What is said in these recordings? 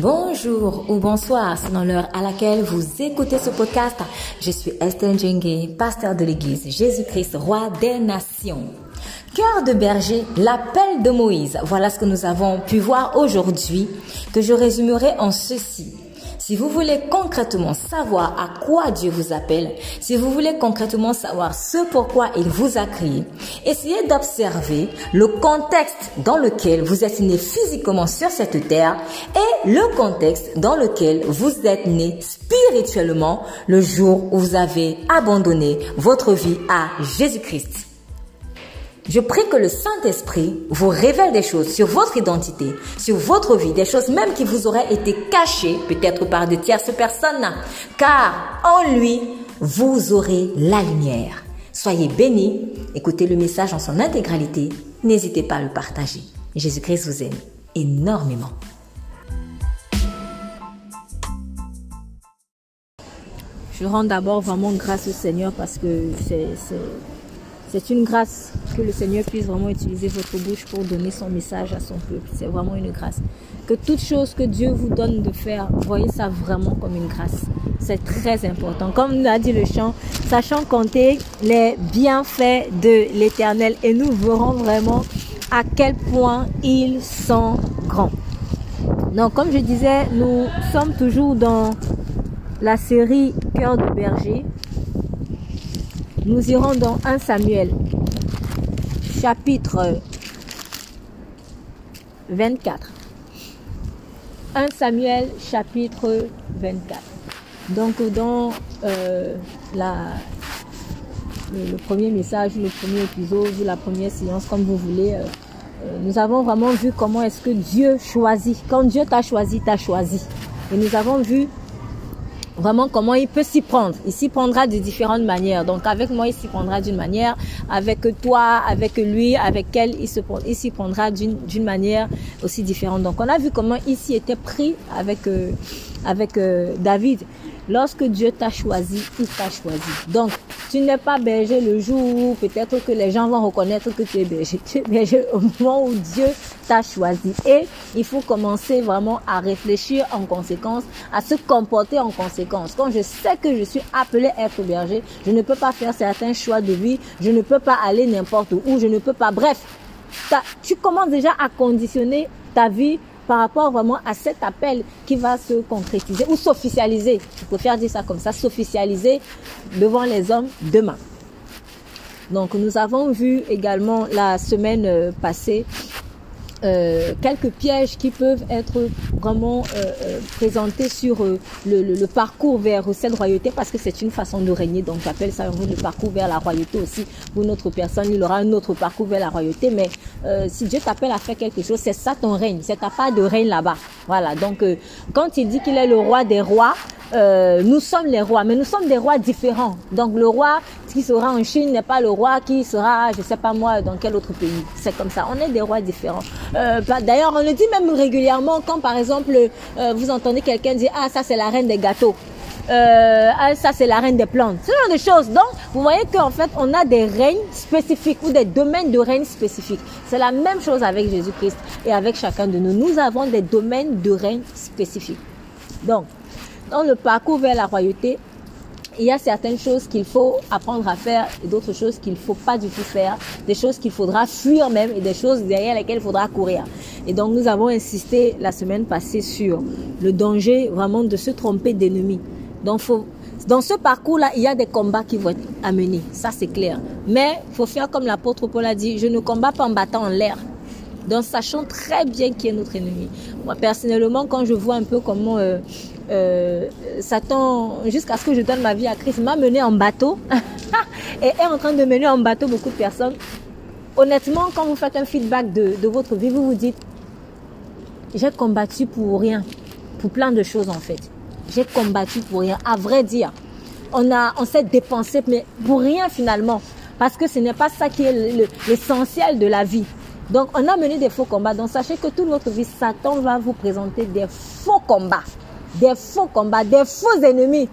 Bonjour ou bonsoir selon l'heure à laquelle vous écoutez ce podcast. Je suis Esther Djengue, pasteur de l'église Jésus-Christ, roi des nations. Cœur de berger, l'appel de Moïse. Voilà ce que nous avons pu voir aujourd'hui, que je résumerai en ceci. Si vous voulez concrètement savoir à quoi Dieu vous appelle, si vous voulez concrètement savoir ce pourquoi il vous a créé, essayez d'observer le contexte dans lequel vous êtes né physiquement sur cette terre et le contexte dans lequel vous êtes né spirituellement le jour où vous avez abandonné votre vie à Jésus-Christ. Je prie que le Saint-Esprit vous révèle des choses sur votre identité, sur votre vie, des choses même qui vous auraient été cachées peut-être par de tierces personnes, car en lui, vous aurez la lumière. Soyez bénis, écoutez le message en son intégralité, n'hésitez pas à le partager. Jésus-Christ vous aime énormément. Je rends d'abord vraiment grâce au Seigneur parce que c'est c'est une grâce que le Seigneur puisse vraiment utiliser votre bouche pour donner son message à son peuple. C'est vraiment une grâce. Que toute chose que Dieu vous donne de faire, voyez ça vraiment comme une grâce. C'est très important. Comme l'a dit le chant, sachant compter les bienfaits de l'éternel et nous verrons vraiment à quel point ils sont grands. Donc, comme je disais, nous sommes toujours dans la série Cœur de berger nous irons dans 1 Samuel, chapitre 24. 1 Samuel, chapitre 24. Donc, dans euh, le, premier message, le premier épisode, la première séance, comme vous voulez, euh, euh, nous avons vraiment vu comment est-ce que Dieu choisit. Quand Dieu t'a choisi, t'a choisi. Et nous avons vu vraiment comment il peut s'y prendre. Il s'y prendra de différentes manières. Donc avec moi, il s'y prendra d'une manière, avec toi, avec lui, avec elle, il s'y prendra d'une manière aussi différente. Donc on a vu comment il s'y était pris avec, euh, avec euh, David. Lorsque Dieu t'a choisi, il t'a choisi. Donc, tu n'es pas berger le jour où peut-être que les gens vont reconnaître que tu es berger. Tu es berger au moment où Dieu t'a choisi. Et il faut commencer vraiment à réfléchir en conséquence, à se comporter en conséquence. Quand je sais que je suis appelé à être berger, je ne peux pas faire certains choix de vie, je ne peux pas aller n'importe où, je ne peux pas. Bref, tu commences déjà à conditionner ta vie par rapport vraiment à cet appel qui va se concrétiser ou s'officialiser. Je préfère dire ça comme ça, s'officialiser devant les hommes demain. Donc nous avons vu également la semaine euh, passée euh, quelques pièges qui peuvent être vraiment euh, euh présentés sur euh, le, le, le, parcours vers cette royauté parce que c'est une façon de régner. Donc j'appelle ça le parcours vers la royauté aussi. Pour notre personne, il aura un autre parcours vers la royauté. Mais si Dieu t'appelle à faire quelque chose, c'est ça ton règne. C'est ta part de règne là-bas. Voilà. Donc quand il dit qu'il est le roi des rois, euh, nous sommes les rois, mais nous sommes des rois différents. Donc le roi qui sera en Chine n'est pas le roi qui sera, je sais pas moi, dans quel autre pays. C'est comme ça. On est des rois différents. Euh, bah, D'ailleurs, on le dit même régulièrement quand, par exemple, euh, vous entendez quelqu'un dire ah ça c'est la reine des gâteaux. Euh, ah, ça c'est la reine des plantes. Ce genre de choses. Donc, vous voyez qu'en fait, on a des règnes spécifiques ou des domaines de règne spécifiques. C'est la même chose avec Jésus-Christ et avec chacun de nous. Nous avons des domaines de règne spécifiques. Donc, dans le parcours vers la royauté, il y a certaines choses qu'il faut apprendre à faire et d'autres choses qu'il ne faut pas du tout faire, des choses qu'il faudra fuir même et des choses derrière lesquelles il faudra courir. Et donc nous avons insisté la semaine passée sur le danger vraiment de se tromper d'ennemi. Donc dans ce parcours-là, il y a des combats qui vont être amenés, ça c'est clair. Mais il faut faire comme l'apôtre Paul a dit, je ne combats pas en battant en l'air, donc sachant très bien qui est notre ennemi. Moi personnellement, quand je vois un peu comment euh, euh, Satan, jusqu'à ce que je donne ma vie à Christ, m'a mené en bateau et est en train de mener en bateau beaucoup de personnes. Honnêtement, quand vous faites un feedback de, votre vie, vous vous dites, j'ai combattu pour rien, pour plein de choses en fait. J'ai combattu pour rien, à vrai dire. On, on s'est dépensé, mais pour rien finalement. Parce que ce n'est pas ça qui est l'essentiel de la vie. Donc, on a mené des faux combats. Donc, sachez que toute votre vie, Satan va vous présenter des faux combats des faux combats, des faux ennemis,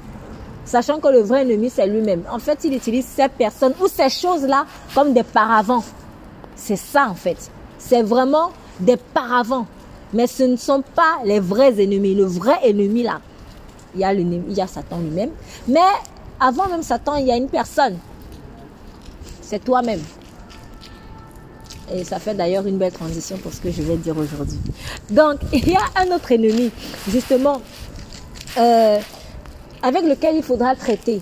sachant que le vrai ennemi, c'est lui-même. En fait, il utilise ces personnes ou ces choses-là comme des paravents. C'est ça, en fait. C'est vraiment des paravents. Mais ce ne sont pas les vrais ennemis. Le vrai ennemi là, il y a, il y a Satan lui-même. Mais avant même Satan, il y a une personne. C'est toi-même. Et ça fait d'ailleurs une belle transition pour ce que je vais dire aujourd'hui. Donc, il y a un autre ennemi, justement, euh, avec lequel il faudra traiter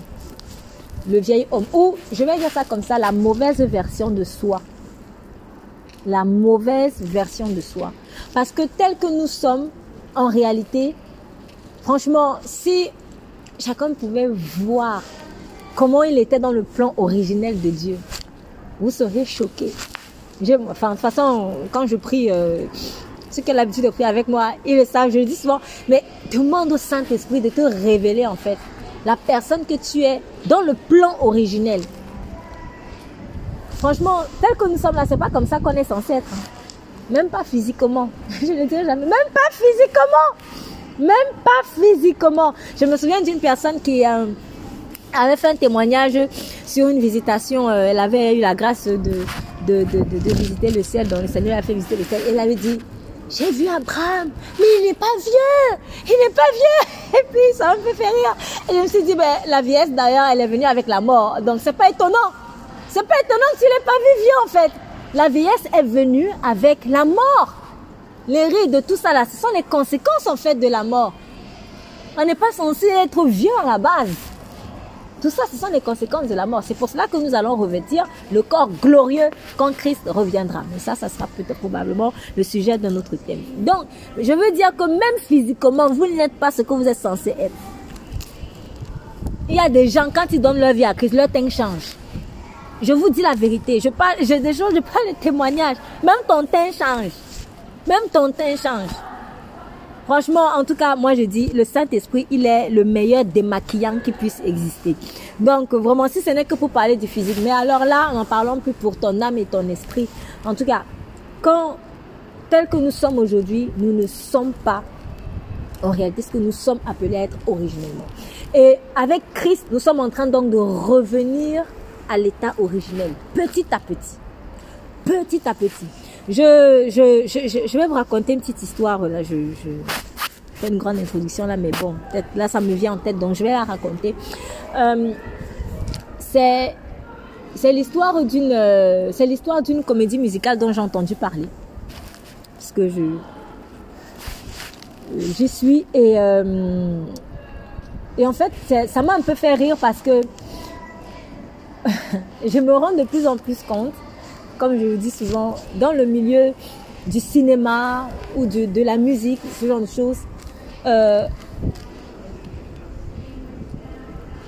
le vieil homme. Ou, je vais dire ça comme ça, la mauvaise version de soi. La mauvaise version de soi. Parce que tel que nous sommes, en réalité, franchement, si chacun pouvait voir comment il était dans le plan originel de Dieu, vous seriez choqués. De toute façon, quand je prie, euh, ceux qui ont l'habitude de prier avec moi, ils le savent, je le dis souvent, mais demande au Saint-Esprit de te révéler en fait la personne que tu es dans le plan originel. Franchement, tel que nous sommes là, c'est pas comme ça qu'on est censé être. Hein. Même pas physiquement. Je ne dirai jamais. Même pas physiquement. Même pas physiquement. Je me souviens d'une personne qui euh, avait fait un témoignage sur une visitation. Euh, elle avait eu la grâce de, de, de, visiter le ciel, dont le Seigneur a fait visiter le ciel. Elle avait dit, j'ai vu Abraham, mais il n'est pas vieux, il n'est pas vieux. Et puis ça me fait faire rire. Et je me suis dit, ben, la vieillesse d'ailleurs, elle est venue avec la mort. Donc c'est pas étonnant. C'est pas étonnant qu'il n'ait pas vu vieux en fait. La vieillesse est venue avec la mort. Les rides de tout ça là, ce sont les conséquences en fait de la mort. On n'est pas censé être vieux à la base. Tout ça, ce sont les conséquences de la mort. C'est pour cela que nous allons revêtir le corps glorieux quand Christ reviendra. Mais ça, ça sera peut-être probablement le sujet de notre thème. Donc, je veux dire que même physiquement, vous n'êtes pas ce que vous êtes censé être. Il y a des gens, quand ils donnent leur vie à Christ, leur teint change. Je vous dis la vérité. Je parle, j'ai des choses, je parle de témoignages. Même ton teint change. Même ton teint change. Franchement, en tout cas, moi je dis, le Saint-Esprit, il est le meilleur démaquillant qui puisse exister. Donc vraiment, si ce n'est que pour parler du physique, mais alors là, en parlant plus pour ton âme et ton esprit. En tout cas, quand, tel que nous sommes aujourd'hui, nous ne sommes pas en réalité ce que nous sommes appelés à être originellement. Et avec Christ, nous sommes en train donc de revenir à l'état originel, petit à petit. Petit à petit. Je, je, je, je vais vous raconter une petite histoire. Là, je, fais une grande introduction là, mais bon, là, ça me vient en tête, donc je vais la raconter. Euh, c'est l'histoire d'une euh, c'est l'histoire d'une comédie musicale dont j'ai entendu parler parce que je j'y suis et euh, et en fait ça m'a un peu fait rire parce que je me rends de plus en plus compte comme je le dis souvent, dans le milieu du cinéma ou de, la musique, ce genre de choses, euh,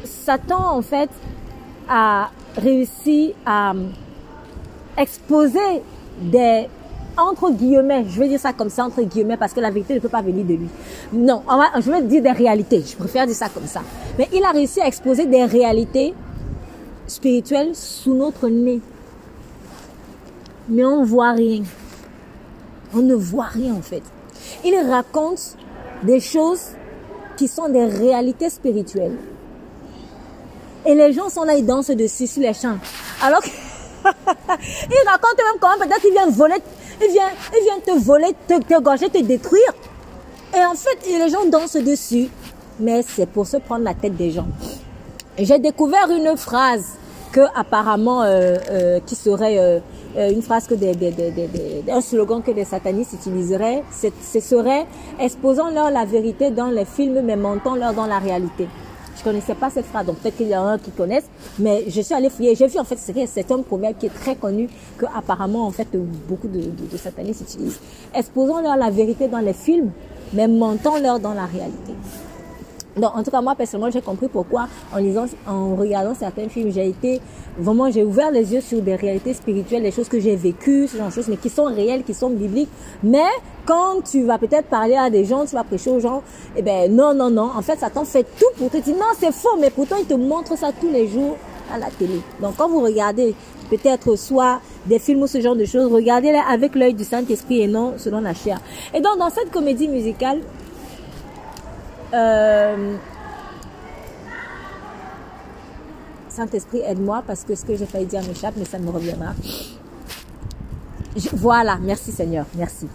Satan, en fait, a réussi à exposer des entre guillemets, je vais dire ça comme ça, entre guillemets, parce que la vérité ne peut pas venir de lui. Non, je vais dire des réalités, je préfère dire ça comme ça. Mais il a réussi à exposer des réalités spirituelles sous notre nez mais on voit rien. On ne voit rien en fait. Il raconte des choses qui sont des réalités spirituelles. Et les gens sont là, ils dansent dessus sur les champs. Alors qu'il raconte même comment peut-être il vient voler, il vient, il vient te voler, te, te gorger, te détruire. Et en fait, les gens dansent dessus. Mais c'est pour se prendre la tête des gens. J'ai découvert une phrase que apparemment euh, euh, qui serait euh, une phrase que des, des, des, un slogan que les satanistes utiliseraient, ce serait exposons-leur la vérité dans les films, mais mentons-leur dans la réalité. Je connaissais pas cette phrase, donc peut-être qu'il y en a qui connaissent, mais je suis allée fouiller. J'ai vu en fait c'est un proverbe qui est très connu que apparemment en fait beaucoup de, de, de satanistes utilisent. Exposons-leur la vérité dans les films, mais mentons-leur dans la réalité. Donc, en tout cas, moi, personnellement, j'ai compris pourquoi, en lisant, en regardant certains films, j'ai été, vraiment, j'ai ouvert les yeux sur des réalités spirituelles, des choses que j'ai vécues, ce genre de choses, mais qui sont réelles, qui sont bibliques. Mais, quand tu vas peut-être parler à des gens, tu vas prêcher aux gens, eh ben, non, non, non. En fait, Satan fait tout pour te dire, non, c'est faux, mais pourtant, il te montre ça tous les jours à la télé. Donc, quand vous regardez, peut-être soit des films ou ce genre de choses, regardez-les avec l'œil du Saint-Esprit et non selon la chair. Et donc, dans cette comédie musicale, euh, Saint-Esprit, aide-moi parce que ce que j'ai failli dire m'échappe, mais ça me reviendra. voilà, merci Seigneur, merci.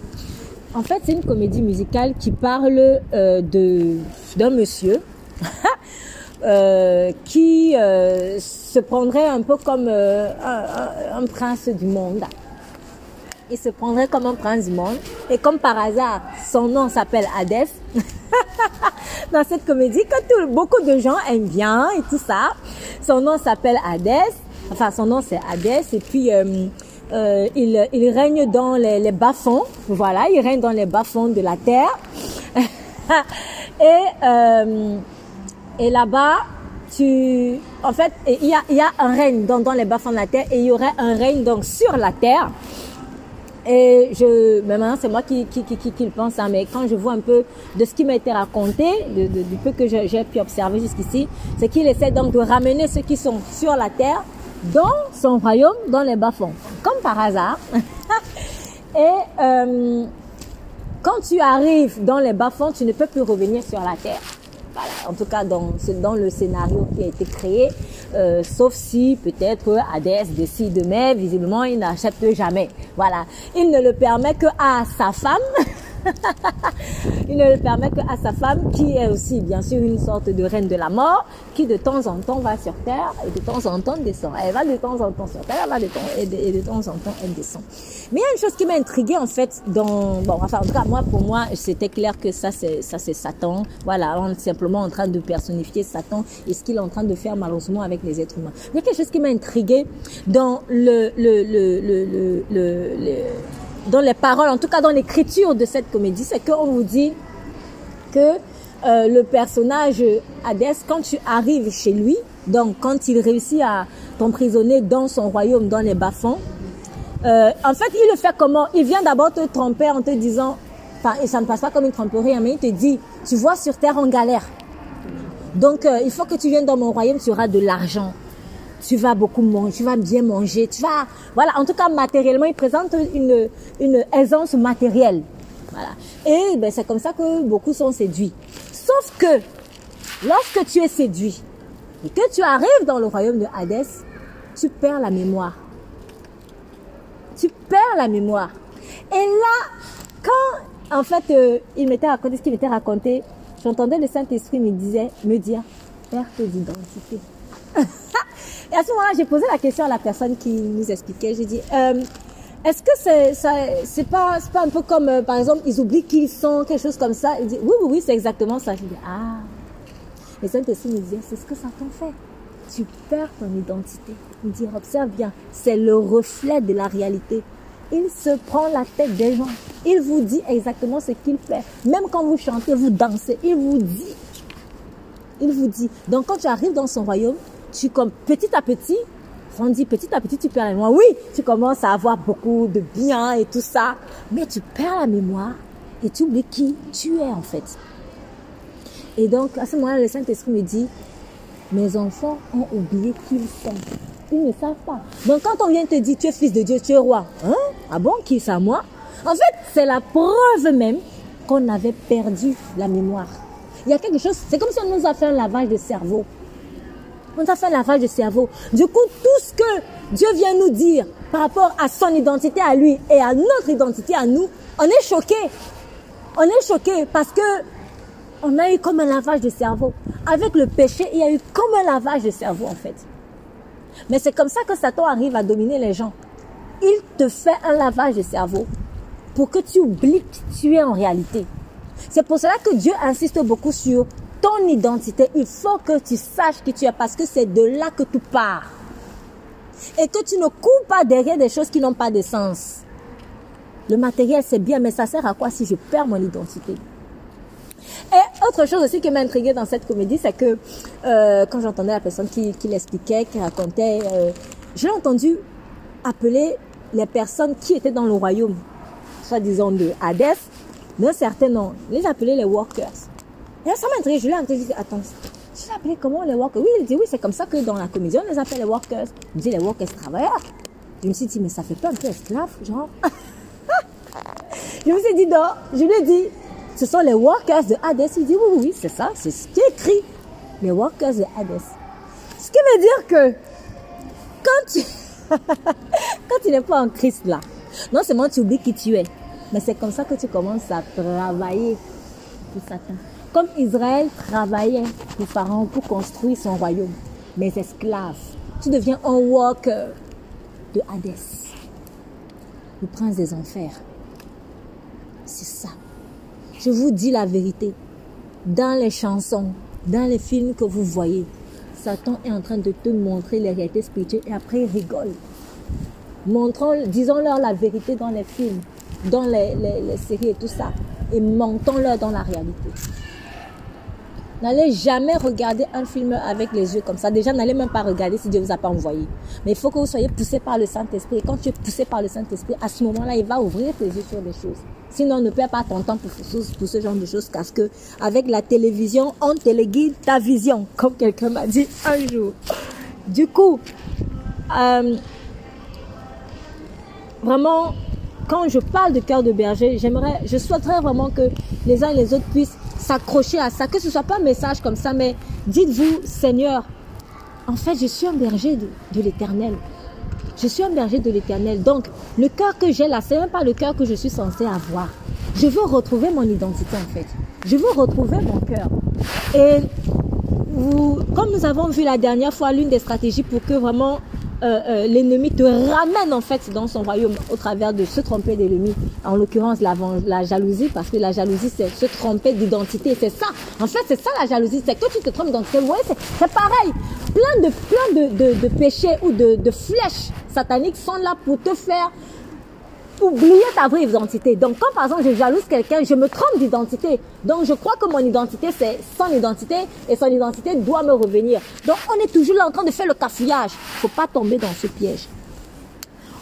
en fait, c'est une comédie musicale qui parle euh, de d'un monsieur euh, qui euh, se prendrait un peu comme un prince du monde. Il se prendrait comme un prince du monde. Et comme par hasard, son nom s'appelle Hadès. Dans cette comédie, que tout- beaucoup de gens aiment bien et tout ça. Son nom s'appelle Hadès. Enfin, son nom c'est Hadès. Et puis, euh, euh, il, règne dans les, bas-fonds. Voilà, il règne dans les bas-fonds de la terre. et euh, et là-bas, tu, en fait, et il y a, il y a un règne dans, dans les bas-fonds de la terre et il y aurait un règne donc sur la terre. Et je, maintenant c'est moi qui, qui, qui, qui, le pense, hein, mais quand je vois un peu de ce qui m'a été raconté, du peu que j'ai pu observer jusqu'ici, c'est qu'il essaie donc de ramener ceux qui sont sur la terre dans son royaume, dans les bas-fonds. Comme par hasard. et euh, quand tu arrives dans les bas-fonds, tu ne peux plus revenir sur la terre. Voilà, en tout cas dans, le scénario qui a été créé, euh, sauf si peut-être Hadès décide, mais visiblement il n'accepte jamais. Voilà, il ne le permet que à sa femme. il ne le permet que à sa femme, qui est aussi bien sûr une sorte de reine de la mort, qui de temps en temps va sur terre et de temps en temps descend. Elle va de temps en temps sur terre, elle va de temps, et, de, et de temps en temps elle descend. Mais il y a une chose qui m'a intriguée en fait dans, bon, enfin en tout cas moi pour moi c'était clair que ça c'est ça c'est Satan. Voilà, on est simplement en train de personnifier Satan et ce qu'il est en train de faire malheureusement avec les êtres humains. Il y a quelque chose qui m'a intriguée dans le le le le, le- le- dans les paroles, en tout cas dans l'écriture de cette comédie, c'est qu'on vous dit que euh, le personnage Hadès, quand tu arrives chez lui, donc quand il réussit à t'emprisonner dans son royaume, dans les bas-fonds, euh, en fait, il le fait comment? Il vient d'abord te tromper en te disant, et ça ne passe pas comme une tromperie, hein, mais il te dit, tu vois, sur terre, on galère. Donc, euh, il faut que tu viennes dans mon royaume, tu auras de l'argent. Tu vas beaucoup manger, tu vas bien manger, tu vas... Voilà, en tout cas, matériellement, il présente une, une aisance matérielle. Voilà. Et ben, c'est comme ça que beaucoup sont séduits. Sauf que, lorsque tu es séduit et que tu arrives dans le royaume de Hadès, tu perds la mémoire. Tu perds la mémoire. Et là, quand, en fait, euh, il m'était raconté ce qu'il m'était raconté, j'entendais le Saint-Esprit me disait, me dire, perte d'identité. Et à ce moment-là, j'ai posé la question à la personne qui nous expliquait. J'ai dit, euh, est-ce que c'est pas, un peu comme, euh, par exemple, ils oublient qui ils sont, quelque chose comme ça. Il dit, oui, oui, oui, c'est exactement ça. Je dis, ah. Et Saint-Esprit me disait, c'est ce que Satan fait. Tu perds ton identité. Il dit, observe bien, c'est le reflet de la réalité. Il se prend la tête des gens. Il vous dit exactement ce qu'il fait. Même quand vous chantez, vous dansez, il vous dit. Il vous dit. Donc quand tu arrives dans son royaume, tu comme petit à petit, on dit petit à petit tu perds la mémoire. Oui, tu commences à avoir beaucoup de biens et tout ça, mais tu perds la mémoire et tu oublies qui tu es en fait. Et donc à ce moment-là, le Saint-Esprit me dit, mes enfants ont oublié qui ils sont. Ils ne savent pas. Donc quand on vient te dire tu es fils de Dieu, tu es roi, hein? Ah bon, qui ça moi? En fait, c'est la preuve même qu'on avait perdu la mémoire. Il y a quelque chose, c'est comme si on nous a fait un lavage de cerveau. On a fait un lavage de cerveau. Du coup, tout ce que Dieu vient nous dire par rapport à son identité à lui et à notre identité à nous, on est choqué. On est choqué parce que on a eu comme un lavage de cerveau. Avec le péché, il y a eu comme un lavage de cerveau en fait. Mais c'est comme ça que Satan arrive à dominer les gens. Il te fait un lavage de cerveau pour que tu oublies qui tu es en réalité. C'est pour cela que Dieu insiste beaucoup sur ton identité. Il faut que tu saches qui tu es parce que c'est de là que tu pars. Et que tu ne cours pas derrière des choses qui n'ont pas de sens. Le matériel, c'est bien, mais ça sert à quoi si je perds mon identité? Et autre chose aussi qui m'a intriguée dans cette comédie, c'est que euh, quand j'entendais la personne qui, l'expliquait, qui racontait, euh, entendu appeler les personnes qui étaient dans le royaume, soi-disant de Hadès, d'un certain nom, les appeler les workers. Et ça m'a intrigué, je l'ai entendu, je dis, attends, l'ai appelé comment les workers? Oui, il dit, oui, c'est comme ça que dans la comédie, on les appelle les workers. Il dit, les workers travailleurs. Je me suis dit, mais ça fait pas un peu esclave, genre Je me suis dit, non, je lui ai dit, ce sont les workers de Hades. Il dit, oui, oui, oui, c'est ça, c'est ce qui est écrit. Les workers de Hades. Ce qui veut dire que quand tu, quand tu n'es pas en Christ là, non seulement tu oublies qui tu es, Mais c'est comme ça que tu commences à travailler pour Satan. Comme Israël travaillait pour Pharaon pour construire son royaume. Mais esclaves. Tu deviens un worker de Hadès. Le prince des enfers. C'est ça. Je vous dis la vérité. Dans les chansons, dans les films que vous voyez, Satan est en train de te montrer les réalités spirituelles et après il rigole. Montrons, disons-leur la vérité dans les films, dans les, les séries et tout ça. Et mentons-leur dans la réalité. N'allez jamais regarder un film avec les yeux comme ça. Déjà, n'allez même pas regarder si Dieu vous a pas envoyé. Mais il faut que vous soyez poussé par le Saint-Esprit. Et quand tu es poussé par le Saint-Esprit, à ce moment-là, il va ouvrir tes yeux sur des choses. Sinon, ne perds pas ton temps pour, pour ce genre de choses parce que avec la télévision, on téléguide ta vision, comme quelqu'un m'a dit un jour. Du coup, euh, vraiment, quand je parle de cœur de berger, j'aimerais, je souhaiterais vraiment que les uns et les autres puissent s'accrocher à ça, que ce soit pas un message comme ça, mais dites-vous, Seigneur, en fait, je suis un berger de, l'éternel. Je suis un berger de l'éternel. Donc, le cœur que j'ai là, c'est même pas le cœur que je suis censé avoir. Je veux retrouver mon identité, en fait. Je veux retrouver mon cœur. Et vous, comme nous avons vu la dernière fois, l'une des stratégies pour que vraiment euh, euh, l'ennemi te ramène en fait dans son royaume au travers de se tromper d'ennemi. En l'occurrence, la, la, jalousie, parce que la jalousie, c'est se tromper d'identité. C'est ça. En fait, c'est ça la jalousie. C'est que tu te trompes d'identité. Vous voyez, c'est pareil. Plein de, plein de, de, péchés ou de, de flèches sataniques sont là pour te faire oublier ta vraie identité. Donc, quand par exemple je jalouse quelqu'un, je me trompe d'identité. Donc, je crois que mon identité, c'est son identité et son identité doit me revenir. Donc, on est toujours là en train de faire le cafouillage. faut pas tomber dans ce piège.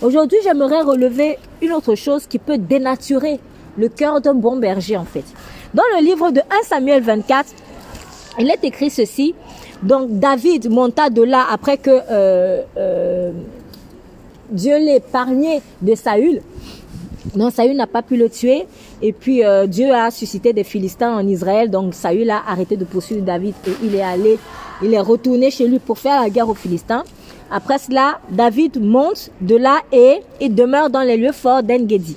Aujourd'hui, j'aimerais relever une autre chose qui peut dénaturer le cœur d'un bon berger, en fait. Dans le livre de 1 Samuel 24, il est écrit ceci. Donc, David monta de là après que euh, euh, Dieu épargné de Saül. Non, Saül n'a pas pu le tuer. Et puis euh, Dieu a suscité des Philistins en Israël. Donc Saül a arrêté de poursuivre David et il est allé, il est retourné chez lui pour faire la guerre aux Philistins. Après cela, David monte de là et, il demeure dans les lieux forts d'Engedi.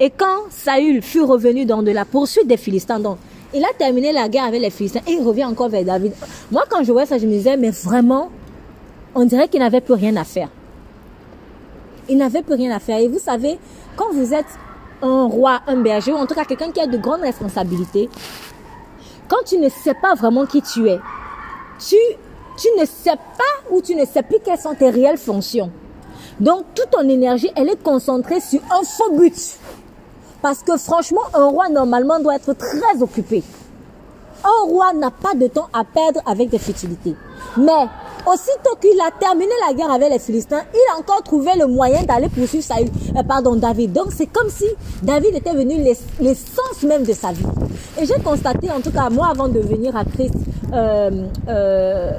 Et quand Saül fut revenu dans de la poursuite des Philistins, donc il a terminé la guerre avec les Philistins et il revient encore vers David. Moi, quand je vois ça, je me disais, mais vraiment, on dirait qu'il n'avait plus rien à faire. Il n'avait plus rien à faire. Et vous savez, quand vous êtes un roi, un berger, ou en tout cas quelqu'un qui a de grandes responsabilités, quand tu ne sais pas vraiment qui tu es, tu, tu ne sais pas ou tu ne sais plus quelles sont tes réelles fonctions. Donc toute ton énergie, elle est concentrée sur un faux but. Parce que franchement, un roi normalement doit être très occupé. Un roi n'a pas de temps à perdre avec des futilités. Mais Aussitôt qu'il a terminé la guerre avec les Philistins, il a encore trouvé le moyen d'aller poursuivre Saül, euh, pardon, David. Donc c'est comme si David était venu l'essence même de sa vie. Et j'ai constaté, en tout cas moi avant de venir à Christ, euh, euh,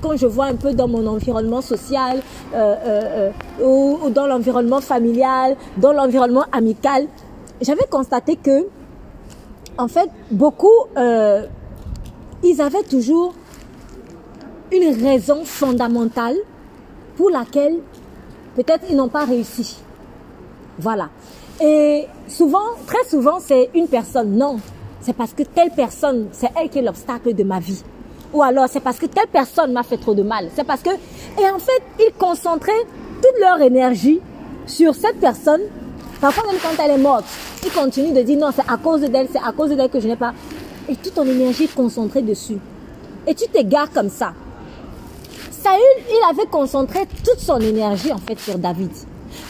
quand je vois un peu dans mon environnement social ou, ou, dans l'environnement familial, dans l'environnement amical, j'avais constaté que, en fait, beaucoup, ils avaient toujours une raison fondamentale pour laquelle peut-être ils n'ont pas réussi. Voilà. Et souvent, très souvent, c'est une personne. Non, c'est parce que telle personne, c'est elle qui est l'obstacle de ma vie. Ou alors, c'est parce que telle personne m'a fait trop de mal. C'est parce que... Et en fait, ils concentraient toute leur énergie sur cette personne. Parfois, même quand elle est morte, ils continuent de dire non, c'est à cause d'elle, c'est à cause d'elle que je n'ai pas... Et toute ton énergie est concentrée dessus. Et tu t'égares comme ça. Saül, il avait concentré toute son énergie en fait sur David.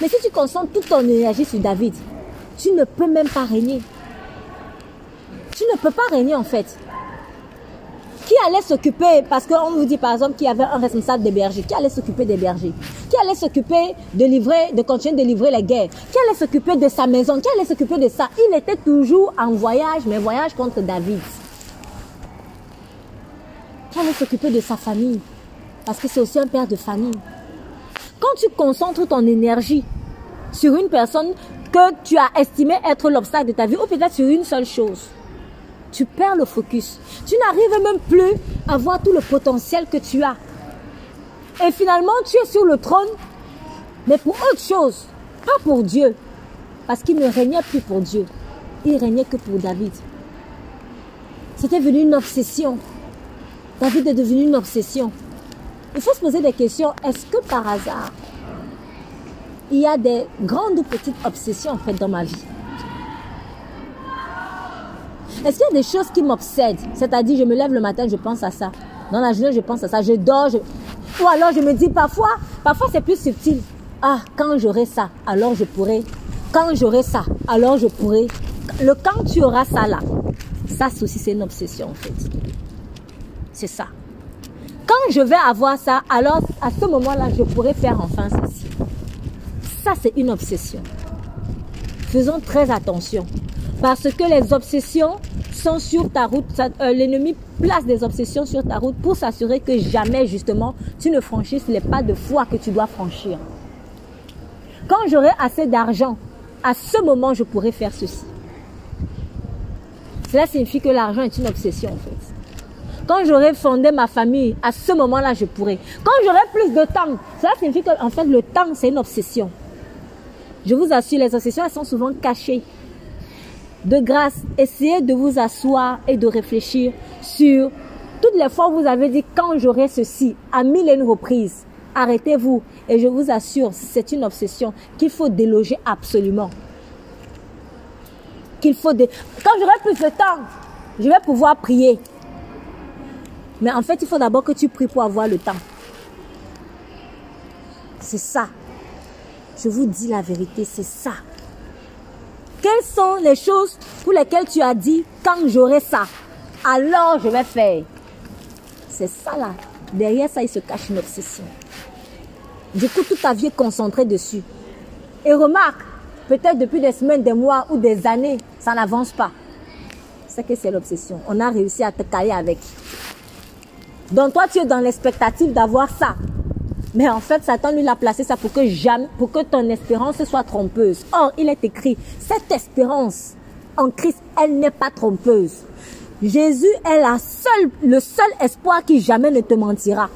Mais si tu concentres toute ton énergie sur David, tu ne peux même pas régner. Tu ne peux pas régner en fait. Qui allait s'occuper, parce qu'on vous dit par exemple qu'il y avait un responsable des bergers, qui allait s'occuper des bergers? Qui allait s'occuper de livrer, de continuer de livrer les guerres? Qui allait s'occuper de sa maison? Qui allait s'occuper de ça? Il était toujours en voyage, mais voyage contre David. Qui allait s'occuper de sa famille? Parce que c'est aussi un père de famille. Quand tu concentres ton énergie sur une personne que tu as estimé être l'obstacle de ta vie, ou peut-être sur une seule chose, tu perds le focus. Tu n'arrives même plus à voir tout le potentiel que tu as. Et finalement, tu es sur le trône, mais pour autre chose, pas pour Dieu. parce qu'il ne régnait plus pour Dieu. Il régnait que pour David. C'était devenu une obsession. David est devenu une obsession. Il faut se poser des questions. Est-ce que par hasard, il y a des grandes ou petites obsessions en fait dans ma vie? Est-ce qu'il y a des choses qui m'obsèdent? C'est-à-dire, je me lève le matin, je pense à ça. Dans la journée, je pense à ça. Je dors. Ou alors, je me dis parfois, parfois c'est plus subtil. Ah, quand j'aurai ça, alors je pourrai. Quand j'aurai ça, alors je pourrai. Le quand tu auras ça là, ça aussi c'est une obsession en fait. C'est ça. Quand je vais avoir ça, alors à ce moment-là, je pourrai faire enfin ceci. Ça, c'est une obsession. Faisons très attention. Parce que les obsessions sont sur ta route. Euh, l'ennemi place des obsessions sur ta route pour s'assurer que jamais, justement, tu ne franchisses les pas de foi que tu dois franchir. Quand j'aurai assez d'argent, à ce moment, je pourrai faire ceci. Cela signifie que l'argent est une obsession, en fait. Quand j'aurai fondé ma famille, à ce moment-là, je pourrai. Quand j'aurai plus de temps, cela signifie qu'en fait, le temps, c'est une obsession. Je vous assure, les obsessions, elles sont souvent cachées. De grâce, essayez de vous asseoir et de réfléchir sur toutes les fois où vous avez dit quand j'aurai ceci, à mille et une reprises. Arrêtez-vous et je vous assure, c'est une obsession qu'il faut déloger absolument. Qu'il faut. Quand j'aurai plus de temps, je vais pouvoir prier. Mais en fait, il faut d'abord que tu pries pour avoir le temps. C'est ça. Je vous dis la vérité, c'est ça. Quelles sont les choses pour lesquelles tu as dit, quand j'aurai ça, alors je vais faire? C'est ça là. Derrière ça, il se cache une obsession. Du coup, toute ta vie est concentrée dessus. Et remarque, peut-être depuis des semaines, des mois ou des années, ça n'avance pas. C'est que c'est l'obsession. On a réussi à te caler avec. Donc toi, tu es dans l'expectative d'avoir ça. Mais en fait, Satan lui l'a placé ça pour que jamais, pour que ton espérance soit trompeuse. Or, il est écrit, cette espérance en Christ, elle n'est pas trompeuse. Jésus est la seule, le seul espoir qui jamais ne te mentira.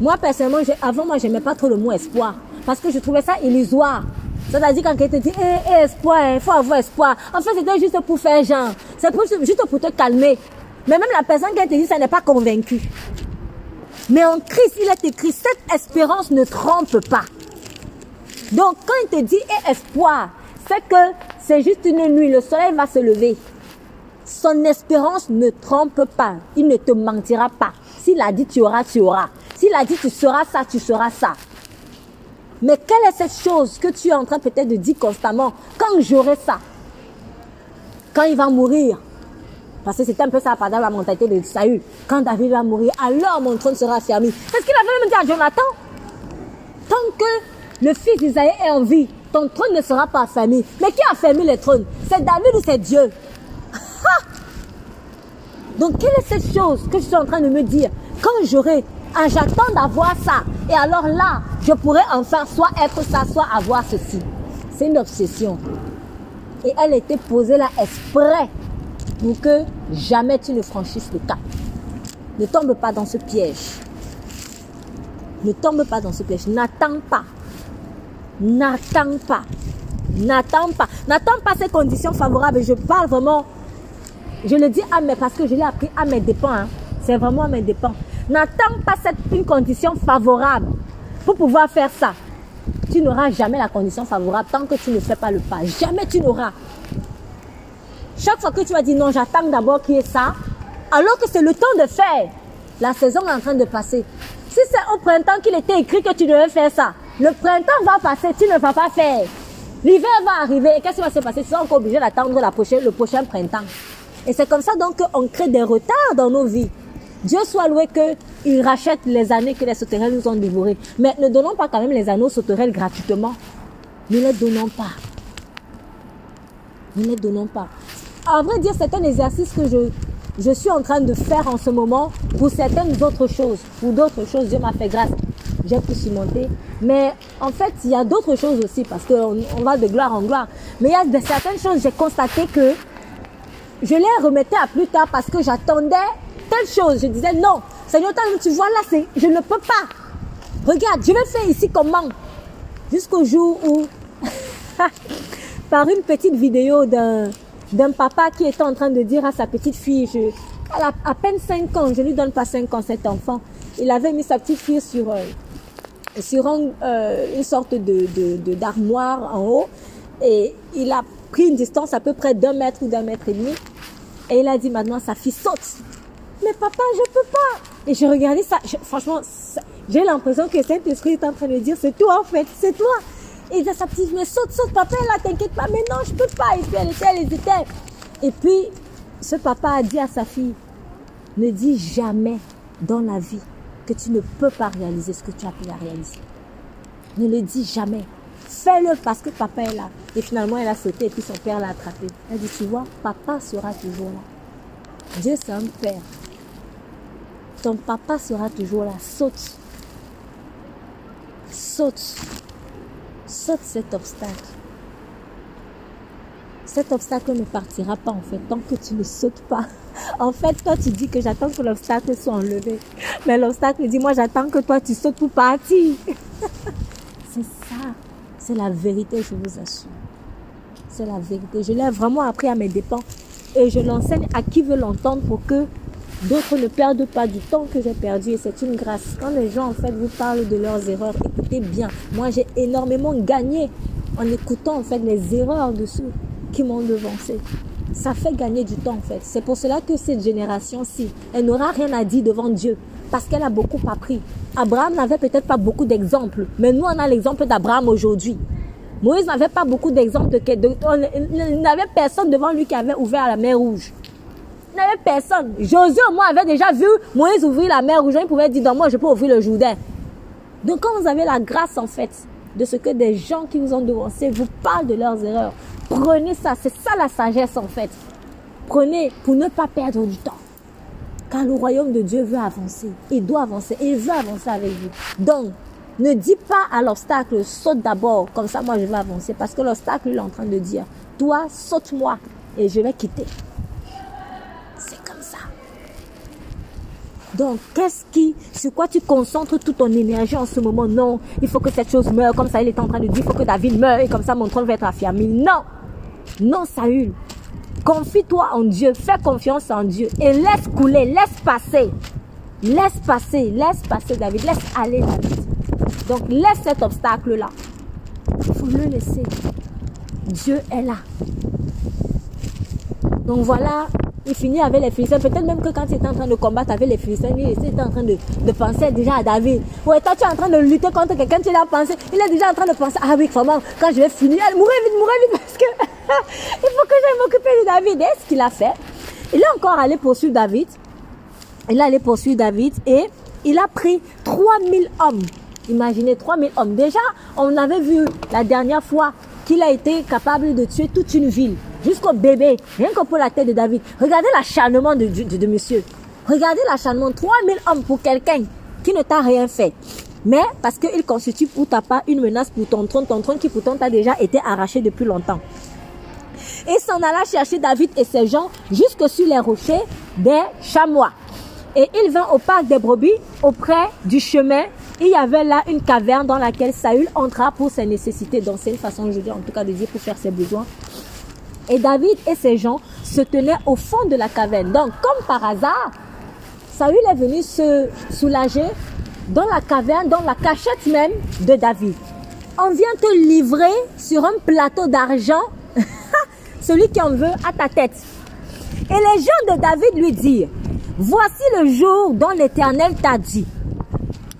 Moi, personnellement, avant, moi, j'aimais pas trop le mot espoir. Parce que je trouvais ça illusoire. C'est-à-dire quand quelqu'un te dit, eh, eh espoir, il faut avoir espoir. En fait, c'était juste pour faire genre. C'est juste pour te calmer. Mais même la personne qui te dit ça n'est pas convaincue. Mais en Christ, il est écrit, cette espérance ne trompe pas. Donc quand il te dit et espoir, c'est que c'est juste une nuit, le soleil va se lever. Son espérance ne trompe pas. Il ne te mentira pas. S'il a dit tu auras, tu auras. S'il a dit tu seras ça, tu seras ça. Mais quelle est cette chose que tu es en train peut-être de dire constamment? Quand j'aurai ça, quand il va mourir, parce que c'était un peu ça pendant la mentalité de Saül. Quand David va mourir, alors mon trône sera affermi. C'est ce qu'il avait même dit à Jonathan. Tant que le fils d'Isaïe est en vie, ton trône ne sera pas affermi. Mais qui a affermi le trône? C'est David ou c'est Dieu? Donc, quelle est cette chose que je suis en train de me dire? Quand j'aurai, ah, j'attends d'avoir ça. Et alors là, je pourrai enfin soit être ça, soit avoir ceci. C'est une obsession. Et elle était posée là exprès pour que jamais tu ne franchisses le cap. Ne tombe pas dans ce piège. Ne tombe pas dans ce piège. N'attends pas. N'attends pas. N'attends pas. N'attends pas ces conditions favorables. Je parle vraiment. Je le dis à mes, parce que je l'ai appris à mes dépens. Hein. C'est vraiment à mes dépens. N'attends pas cette, une condition favorable pour pouvoir faire ça. Tu n'auras jamais la condition favorable tant que tu ne fais pas le pas. Jamais tu n'auras. Chaque fois que tu vas dire non, j'attends d'abord qu'il y ait ça, alors que c'est le temps de faire. La saison est en train de passer. Si c'est au printemps qu'il était écrit que tu devais faire ça, le printemps va passer, tu ne vas pas faire. L'hiver va arriver et qu'est-ce qui va se passer? Tu seras encore obligé d'attendre la prochaine, le prochain printemps. Et c'est comme ça donc qu'on crée des retards dans nos vies. Dieu soit loué qu'il rachète les années que les sauterelles nous ont dévorées. Mais ne donnons pas quand même les anneaux sauterelles gratuitement. Ne les donnons pas. Ne les donnons pas à vrai dire, c'est un exercice que je, je suis en train de faire en ce moment pour certaines autres choses. Pour d'autres choses, Dieu m'a fait grâce. J'ai pu surmonter. Mais en fait, il y a d'autres choses aussi parce qu'on on va de gloire en gloire. Mais il y a certaines choses, j'ai constaté que je les remettais à plus tard parce que j'attendais telle chose. Je disais non, Seigneur, tu vois là, je ne peux pas. Regarde, je vais faire ici comment? Jusqu'au jour où apparu une petite vidéo d'un d'un papa qui était en train de dire à sa petite fille, je, elle a à peine 5 ans, je lui donne pas 5 ans cet enfant, il avait mis sa petite fille sur, euh, sur euh, une sorte de, de, d'armoire en haut et il a pris une distance à peu près d'un mètre ou d'un mètre et demi et il a dit maintenant sa fille saute. Mais papa, je peux pas. Et je regardais ça, franchement, j'ai l'impression que Saint-Esprit est en train de dire c'est toi en fait, c'est toi. Et il dit à sa petite, mais saute, saute, papa, là, t'inquiète pas, mais non, je peux pas. Et puis elle était, elle hésitait. Et puis, ce papa a dit à sa fille, ne dis jamais dans la vie que tu ne peux pas réaliser ce que tu as pu réaliser. Ne le dis jamais. Fais-le parce que papa est là. Et finalement, elle a sauté et puis son père l'a attrapé. Elle dit, tu vois, papa sera toujours là. Dieu, c'est un père. Ton papa sera toujours là. Saute. Saute. Saute cet obstacle. Cet obstacle ne partira pas en fait tant que tu ne sautes pas. En fait, toi tu dis que j'attends que l'obstacle soit enlevé. Mais l'obstacle dit moi j'attends que toi tu sautes pour partir. C'est ça. C'est la vérité, je vous assure. C'est la vérité. Je l'ai vraiment appris à mes dépens. Et je l'enseigne à qui veut l'entendre pour que d'autres ne perdent pas du temps que j'ai perdu. Et c'est une grâce. Quand les gens, en fait, vous parlent de leurs erreurs, écoutez bien. Moi, j'ai énormément gagné en écoutant, en fait, les erreurs de ceux qui m'ont devancé. Ça fait gagner du temps, en fait. C'est pour cela que cette génération-ci, elle n'aura rien à dire devant Dieu. Parce qu'elle a beaucoup appris. Abraham n'avait peut-être pas beaucoup d'exemples, mais nous, on a l'exemple d'Abraham aujourd'hui. Moïse n'avait pas beaucoup d'exemples. De, il n'avait personne devant lui qui avait ouvert la mer rouge. Il n'avait personne. Josué, moins, avait déjà vu Moïse ouvrir la mer rouge. Il pouvait dire, dans moi, je peux ouvrir le Jourdain. Donc, quand vous avez la grâce, en fait, de ce que des gens qui vous ont devancé vous parlent de leurs erreurs, prenez ça. C'est ça la sagesse, en fait. Prenez pour ne pas perdre du temps. Car le royaume de Dieu veut avancer. Il doit avancer. Il veut avancer avec vous. Donc, ne dis pas à l'obstacle, saute d'abord. Comme ça, moi, je vais avancer. Parce que l'obstacle, il est en train de dire, toi, saute-moi et je vais quitter. Donc, qu'est-ce qui, sur quoi tu concentres toute ton énergie en ce moment? Non, il faut que cette chose meure. Comme ça, il est en train de dire, il faut que David meure. Et comme ça, mon trône va être affirmé. Non. Non, Saül. Confie-toi en Dieu, fais confiance en Dieu et laisse couler, laisse passer. Laisse passer, laisse passer David, laisse aller David. Donc laisse cet obstacle-là. Il faut le laisser. Dieu est là. Donc voilà, il finit avec les Philistins. Peut-être même que quand il était en train de combattre avec les Philistins, il était en train de, penser déjà à David. Ouais, toi tu es en train de lutter contre quelqu'un, tu l'as pensé. Il est déjà en train de penser, ah oui, vraiment, quand je vais finir, mourrait vite, mourrait vite parce que il faut que j'aille m'occuper de David. Et ce qu'il a fait, il est encore allé poursuivre David. Il est allé poursuivre David et il a pris 3000 hommes. Imaginez 3000 hommes. Déjà, on avait vu la dernière fois qu'il a été capable de tuer toute une ville, jusqu'au bébé, rien que pour la tête de David. Regardez l'acharnement de, monsieur. Regardez l'acharnement. 3000 hommes pour quelqu'un qui ne t'a rien fait. Mais parce qu'il constitue pour ta part une menace pour ton trône, ton trône qui pourtant t'a déjà été arraché depuis longtemps et s'en alla chercher David et ses gens jusque sur les rochers des chamois. Et il vint au parc des brebis, auprès du chemin. Il y avait là une caverne dans laquelle Saül entra pour ses nécessités. Donc c'est une façon, je dis en tout cas de dire pour faire ses besoins. Et David et ses gens se tenaient au fond de la caverne. Donc comme par hasard, Saül est venu se soulager dans la caverne, dans la cachette même de David. On vient te livrer sur un plateau d'argent celui qui en veut à ta tête. Et les gens de David lui dirent, voici le jour dont l'Éternel t'a dit,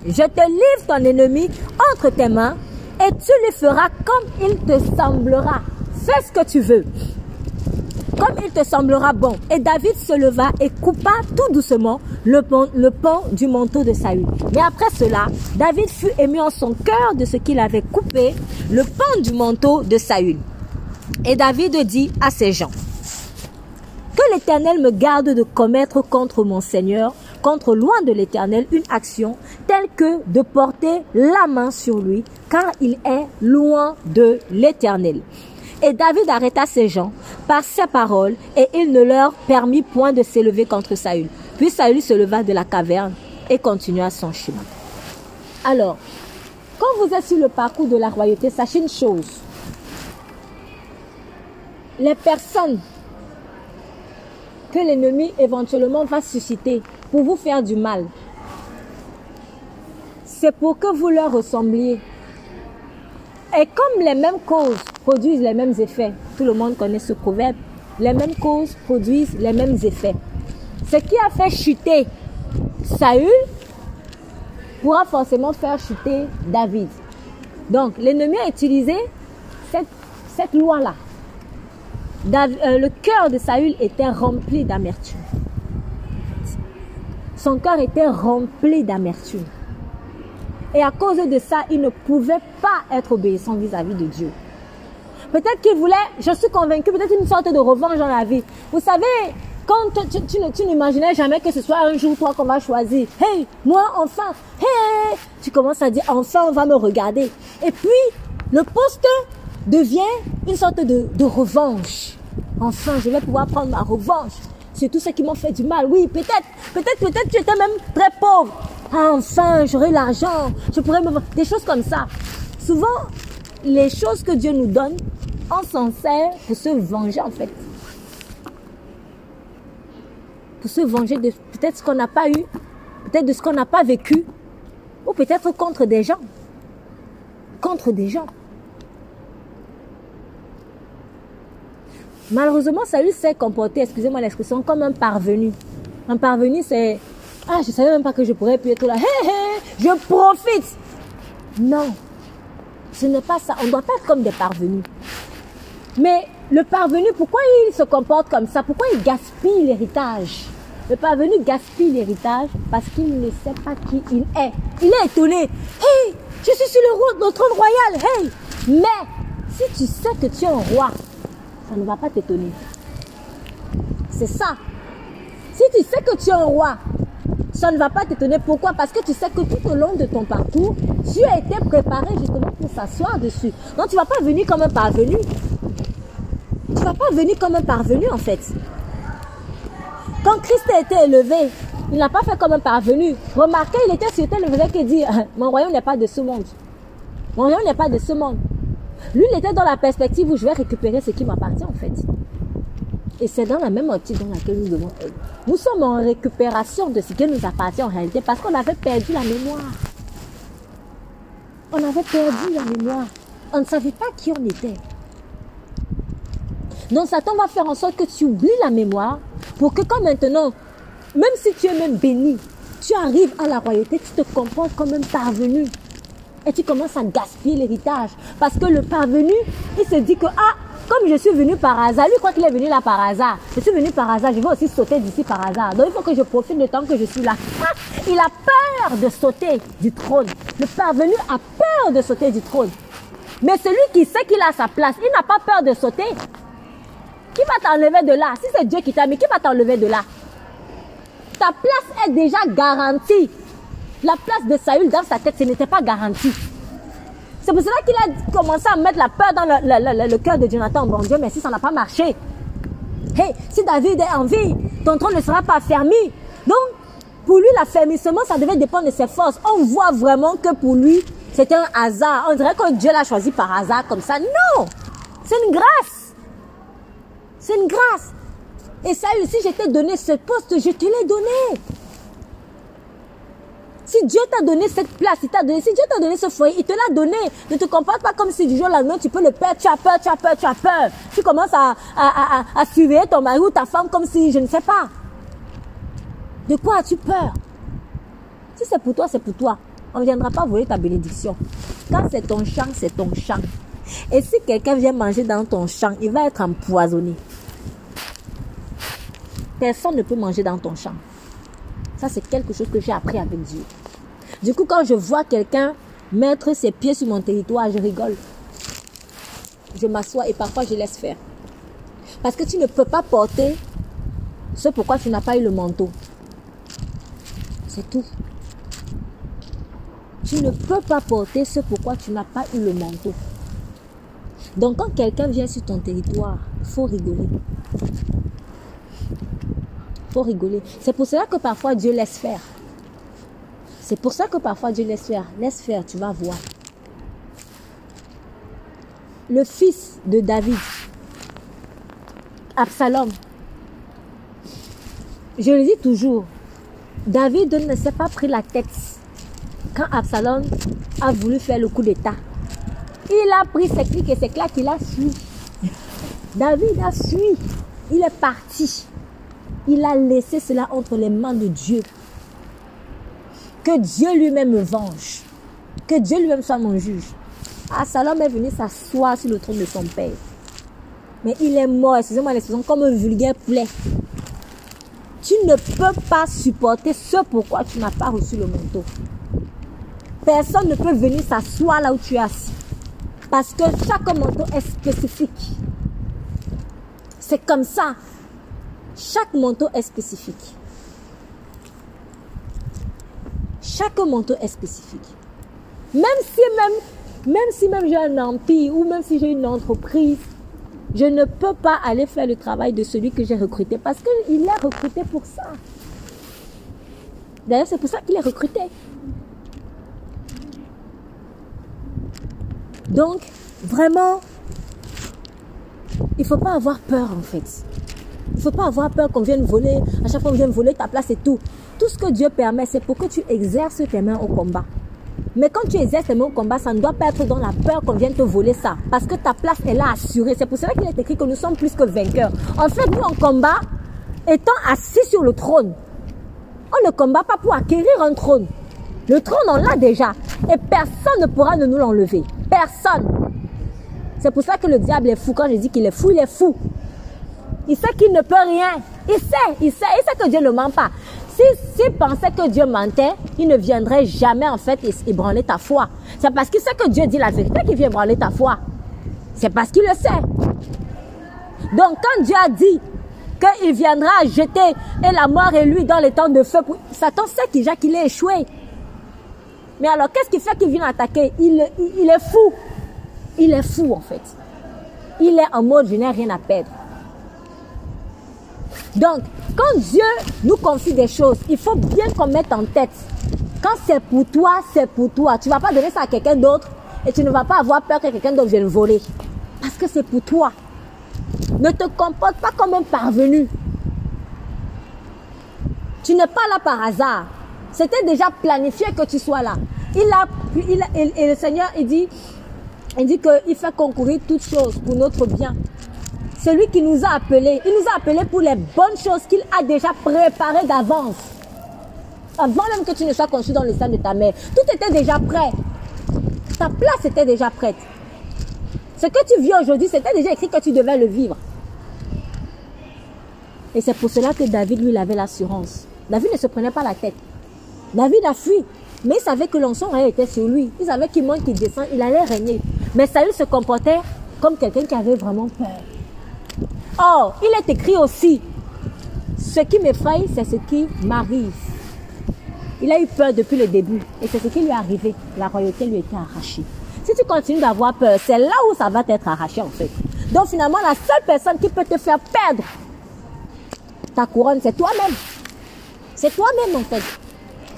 je te livre ton ennemi entre tes mains et tu lui feras comme il te semblera. Fais ce que tu veux. Comme il te semblera bon. Et David se leva et coupa tout doucement le pont du manteau de Saül. Mais après cela, David fut ému en son cœur de ce qu'il avait coupé le pont du manteau de Saül. Et David dit à ses gens, que l'Éternel me garde de commettre contre mon Seigneur, contre loin de l'Éternel, une action telle que de porter la main sur lui, car il est loin de l'Éternel. Et David arrêta ses gens par ses paroles, et il ne leur permit point de s'élever contre Saül. Puis Saül se leva de la caverne et continua son chemin. Alors, quand vous êtes sur le parcours de la royauté, sachez une chose les personnes que l'ennemi éventuellement va susciter pour vous faire du mal, c'est pour que vous leur ressembliez. Et comme les mêmes causes produisent les mêmes effets, tout le monde connaît ce proverbe, les mêmes causes produisent les mêmes effets. Ce qui a fait chuter Saül pourra forcément faire chuter David. Donc l'ennemi a utilisé cette, loi-là. Euh, le cœur de Saül était rempli d'amertume. Son cœur était rempli d'amertume. Et à cause de ça, il ne pouvait pas être obéissant vis-à-vis de Dieu. Peut-être qu'il voulait, je suis convaincu, peut-être une sorte de revanche dans la vie. Vous savez, quand tu, tu, n'imaginais jamais que ce soit un jour toi qu'on va choisir. Hey, moi enfin, hey, tu commences à dire enfin on va me regarder. Et puis le poste devient une sorte de, de revanche. Enfin, je vais pouvoir prendre ma revanche sur tous ceux qui m'ont fait du mal. Oui, peut-être, peut-être, peut-être tu étais même très pauvre. Enfin, j'aurai l'argent, je pourrais me... Des choses comme ça. Souvent, les choses que Dieu nous donne, on s'en sert pour se venger en fait. Pour se venger de peut-être ce qu'on n'a pas eu, peut-être de ce qu'on n'a pas vécu, ou peut-être contre des gens. Contre des gens. Malheureusement, Saül s'est comporté, excusez-moi l'expression, comme un parvenu. Un parvenu, c'est ah, je savais même pas que je pourrais plus être là. Hé, hé, je profite. Non, ce n'est pas ça. On doit pas être comme des parvenus. Mais le parvenu, pourquoi il se comporte comme ça? Pourquoi il gaspille l'héritage? Le parvenu gaspille l'héritage parce qu'il ne sait pas qui il est. Il est étonné. Hey, je suis sur le, roi, le trône royal. Hey, mais si tu sais que tu es un roi, ça ne va pas t'étonner. C'est ça. Si tu sais que tu es un roi, ça ne va pas t'étonner. Pourquoi? Parce que tu sais que tout au long de ton parcours, tu as été préparé justement pour s'asseoir dessus. Donc tu ne vas pas venir comme un parvenu. Tu ne vas pas venir comme un parvenu en fait. Quand Christ a été élevé, il n'a pas fait comme un parvenu. Remarquez, il était sur tel vrai qui dit, mon royaume n'est pas de ce monde. Mon royaume n'est pas de ce monde. Lui, il était dans la perspective où je vais récupérer ce qui m'appartient en fait. Et c'est dans la même optique dans laquelle nous devons être. Nous sommes en récupération de ce qui nous appartient en réalité parce qu'on avait perdu la mémoire. On avait perdu la mémoire. On ne savait pas qui on était. Donc Satan va faire en sorte que tu oublies la mémoire pour que quand maintenant, même si tu es même béni, tu arrives à la royauté, tu te comportes comme un parvenu. Et tu commences à gaspiller l'héritage. Parce que le parvenu, il se dit que, ah, comme je suis venu par hasard, lui croit qu'il est venu là par hasard. Je suis venu par hasard, je vais aussi sauter d'ici par hasard. Donc il faut que je profite du temps que je suis là. Ah, il a peur de sauter du trône. Le parvenu a peur de sauter du trône. Mais celui qui sait qu'il a sa place, il n'a pas peur de sauter. Qui va t'enlever de là? Si c'est Dieu qui t'a mis, qui va t'enlever de là? Ta place est déjà garantie. La place de Saül dans sa tête, ce n'était pas garanti. C'est pour cela qu'il a commencé à mettre la peur dans le, cœur de Jonathan. Bon Dieu, mais si ça n'a pas marché. Hey, si David est en vie, ton trône ne sera pas fermé. Donc, pour lui, l'affermissement, ça devait dépendre de ses forces. On voit vraiment que pour lui, c'était un hasard. On dirait que Dieu l'a choisi par hasard comme ça. Non! C'est une grâce. C'est une grâce. Et ça, si j'étais donné ce poste, je te l'ai donné. Si Dieu t'a donné cette place, il t'a donné, si Dieu t'a donné ce foyer, il te l'a donné. Ne te comporte pas comme si du jour au lendemain tu peux le perdre, tu as peur, tu as peur, tu as peur. Tu commences à, à, à, à surveiller ton mari ou ta femme comme si je ne sais pas. De quoi as-tu peur? Si c'est pour toi, c'est pour toi. On ne viendra pas voler ta bénédiction. Quand c'est ton champ, c'est ton champ. Et si quelqu'un vient manger dans ton champ, il va être empoisonné. Personne ne peut manger dans ton champ. Ça, c'est quelque chose que j'ai appris avec Dieu. Du coup, quand je vois quelqu'un mettre ses pieds sur mon territoire, je rigole. Je m'assois et parfois je laisse faire. Parce que tu ne peux pas porter ce pourquoi tu n'as pas eu le manteau. C'est tout. Tu ne peux pas porter ce pourquoi tu n'as pas eu le manteau. Donc quand quelqu'un vient sur ton territoire, il faut rigoler faut rigoler. C'est pour cela que parfois Dieu laisse faire. C'est pour ça que parfois Dieu laisse faire. Laisse faire, tu vas voir. Le fils de David, Absalom. Je le dis toujours, David ne s'est pas pris la tête quand Absalom a voulu faire le coup d'état. Il a pris ses clics et ses claques, il a fui. David a fui. Il est parti. Il a laissé cela entre les mains de Dieu. Que Dieu lui-même me venge. Que Dieu lui-même soit mon juge. Absalom est venu s'asseoir sur le trône de son père. Mais il est mort, excusez-moi l'expression, comme un vulgaire poulet. Tu ne peux pas supporter ce pourquoi tu n'as pas reçu le manteau. Personne ne peut venir s'asseoir là où tu es assis. Parce que chaque manteau est spécifique. C'est comme ça. Chaque manteau est spécifique. Chaque manteau est spécifique. Même si même, même si même j'ai un empire ou même si j'ai une entreprise, je ne peux pas aller faire le travail de celui que j'ai recruté parce qu'il est recruté pour ça. D'ailleurs, c'est pour ça qu'il est recruté. Donc, vraiment, il ne faut pas avoir peur en fait. Il ne faut pas avoir peur qu'on vienne voler, à chaque fois qu'on vienne voler ta place et tout. Tout ce que Dieu permet, c'est pour que tu exerces tes mains au combat. Mais quand tu exerces tes mains au combat, ça ne doit pas être dans la peur qu'on vienne te voler ça. Parce que ta place est là assurée. C'est pour cela qu'il est écrit que nous sommes plus que vainqueurs. En fait, nous, en combat, étant assis sur le trône, on ne combat pas pour acquérir un trône. Le trône, on l'a déjà. Et personne ne pourra nous l'enlever. Personne. C'est pour ça que le diable est fou. Quand je dis qu'il est fou, il est fou. Il sait qu'il ne peut rien. Il sait, il sait, il sait que Dieu ne ment pas. S'il pensait que Dieu mentait, il ne viendrait jamais en fait ébranler ta foi. C'est parce qu'il sait que Dieu dit la vérité qu'il vient ébranler ta foi. C'est parce qu'il le sait. Donc quand Dieu a dit qu'il viendra jeter et la mort et lui dans les temps de feu, Satan sait déjà qu'il est échoué. Mais alors, qu'est-ce qui fait qu'il vient attaquer? Il, il, est fou. Il est fou, en fait. Il est en mode, je n'ai rien à perdre. Donc, quand Dieu nous confie des choses, il faut bien qu'on mette en tête. Quand c'est pour toi, c'est pour toi. Tu ne vas pas donner ça à quelqu'un d'autre et tu ne vas pas avoir peur que quelqu'un d'autre vienne voler. Parce que c'est pour toi. Ne te comporte pas comme un parvenu. Tu n'es pas là par hasard. C'était déjà planifié que tu sois là. Il a, il et le Seigneur, il dit, il dit qu'il fait concourir toutes choses pour notre bien. Celui qui nous a appelés, il nous a appelés pour les bonnes choses qu'il a déjà préparées d'avance. Avant même que tu ne sois conçu dans le sein de ta mère, tout était déjà prêt. Ta place était déjà prête. Ce que tu vis aujourd'hui, c'était déjà écrit que tu devais le vivre. Et c'est pour cela que David, lui, il avait l'assurance. David ne se prenait pas la tête. David a fui. Mais il savait que l'onction était sur lui. Il savait qu'il monte, qu'il descend, il allait régner. Mais Saül se comportait comme quelqu'un qui avait vraiment peur. Or, il est écrit aussi, ce qui m'effraie, c'est ce qui m'arrive. Il a eu peur depuis le début et c'est ce qui lui est arrivé. La royauté lui était arrachée. Si tu continues d'avoir peur, c'est là où ça va t'être arraché en fait. Donc finalement, la seule personne qui peut te faire perdre ta couronne, c'est toi-même. C'est toi-même en fait.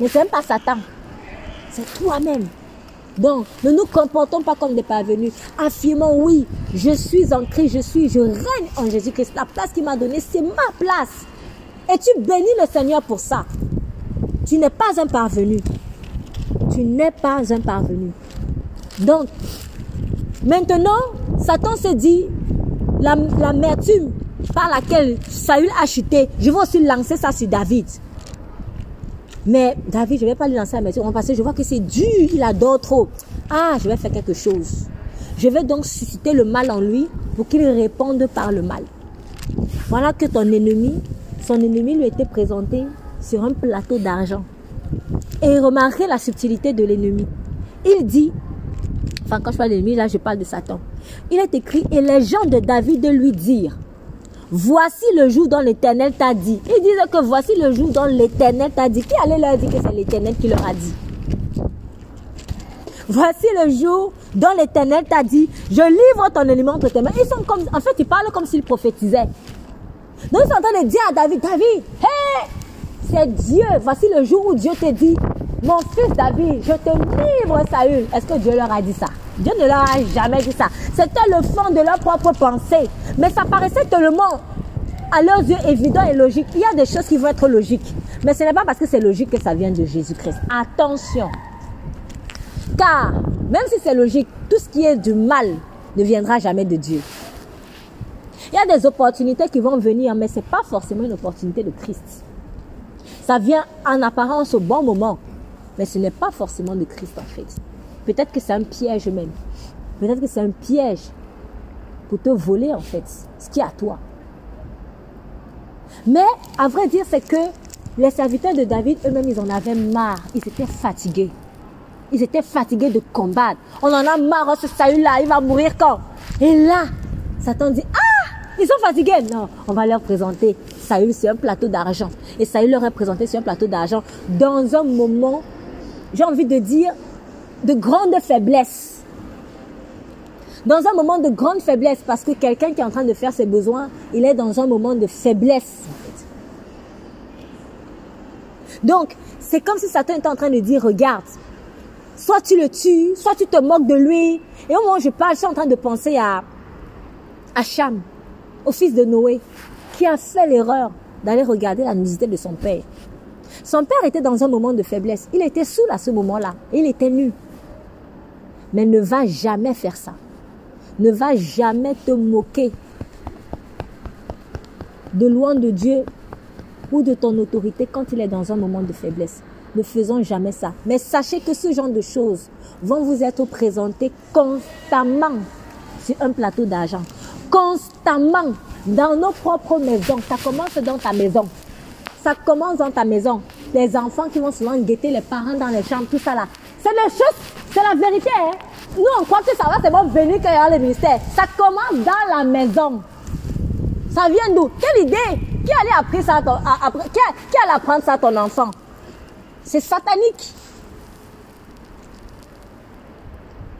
Mais c'est même pas Satan. C'est toi-même. Donc, ne nous comportons pas comme des parvenus. Affirmons, oui, je suis en Christ, je suis, je règne en Jésus-Christ. La place qu'il m'a donnée, c'est ma place. Et tu bénis le Seigneur pour ça. Tu n'es pas un parvenu. Tu n'es pas un parvenu. Donc, maintenant, Satan se dit, l'amertume par laquelle Saül a chuté, je vais aussi lancer ça sur David. Mais David, je vais pas lui lancer la maison parce que je vois que c'est dur, il adore trop. Ah, je vais faire quelque chose. Je vais donc susciter le mal en lui pour qu'il réponde par le mal. Voilà que ton ennemi, son ennemi lui était présenté sur un plateau d'argent. Et remarquez la subtilité de l'ennemi. Il dit, enfin quand je parle de l'ennemi, là je parle de Satan. Il est écrit, et les gens de David lui dire, Voici le jour dont l'Éternel t'a dit. Ils disent que voici le jour dont l'Éternel t'a dit. Qui allait leur dire que c'est l'Éternel qui leur a dit? Voici le jour dont l'Éternel t'a dit, je livre ton ennemi entre tes mains. Ils sont comme, en fait, ils parlent comme s'ils prophétisaient. Donc ils sont en train de dire à David, David, hé, c'est Dieu. Voici le jour où Dieu te dit, mon fils David, je te livre Saül. Est-ce que Dieu leur a dit ça? Dieu ne leur a jamais dit ça. C'était le fond de leur propre pensée. Mais ça paraissait tellement à leurs yeux évident et logique. Il y a des choses qui vont être logiques. Mais ce n'est pas parce que c'est logique que ça vient de Jésus-Christ. Attention. Car, même si c'est logique, tout ce qui est du mal ne viendra jamais de Dieu. Il y a des opportunités qui vont venir, mais ce n'est pas forcément une opportunité de Christ. Ça vient en apparence au bon moment, mais ce n'est pas forcément de Christ en fait. Peut-être que c'est un piège même. Peut-être que c'est un piège pour te voler en fait ce qui est à toi. Mais à vrai dire, c'est que les serviteurs de David eux-mêmes, ils en avaient marre. Ils étaient fatigués. Ils étaient fatigués de combattre. On en a marre, oh, ce Saül-là, il va mourir quand? Et là, Satan dit, ah, ils sont fatigués. Non, on va leur présenter Saül sur un plateau d'argent. Et Saül leur est présenté sur un plateau d'argent dans un moment, j'ai envie de dire, de grande faiblesse. Dans un moment de grande faiblesse, parce que quelqu'un qui est en train de faire ses besoins, il est dans un moment de faiblesse. Donc, c'est comme si Satan était en train de dire, regarde, soit tu le tues, soit tu te moques de lui. Et au moment où je parle, je suis en train de penser à, à Cham, au fils de Noé, qui a fait l'erreur d'aller regarder la nudité de son père. Son père était dans un moment de faiblesse. Il était saoul à ce moment-là. Il était nu. Mais ne va jamais faire ça. Ne va jamais te moquer de loin de Dieu ou de ton autorité quand il est dans un moment de faiblesse. Ne faisons jamais ça. Mais sachez que ce genre de choses vont vous être présentées constamment sur un plateau d'argent. Constamment dans nos propres maisons. Ça commence dans ta maison. Ça commence dans ta maison. Les enfants qui vont souvent guetter les parents dans les chambres, tout ça là. C'est des choses, c'est la vérité. Hein? Nous, on croit que ça va c'est bon venir quand il y a le ministère. Ça commence dans la maison. Ça vient d'où? Quelle idée? Qui allait apprendre ça à ton, qui, qui allait apprendre ça à ton enfant? C'est satanique.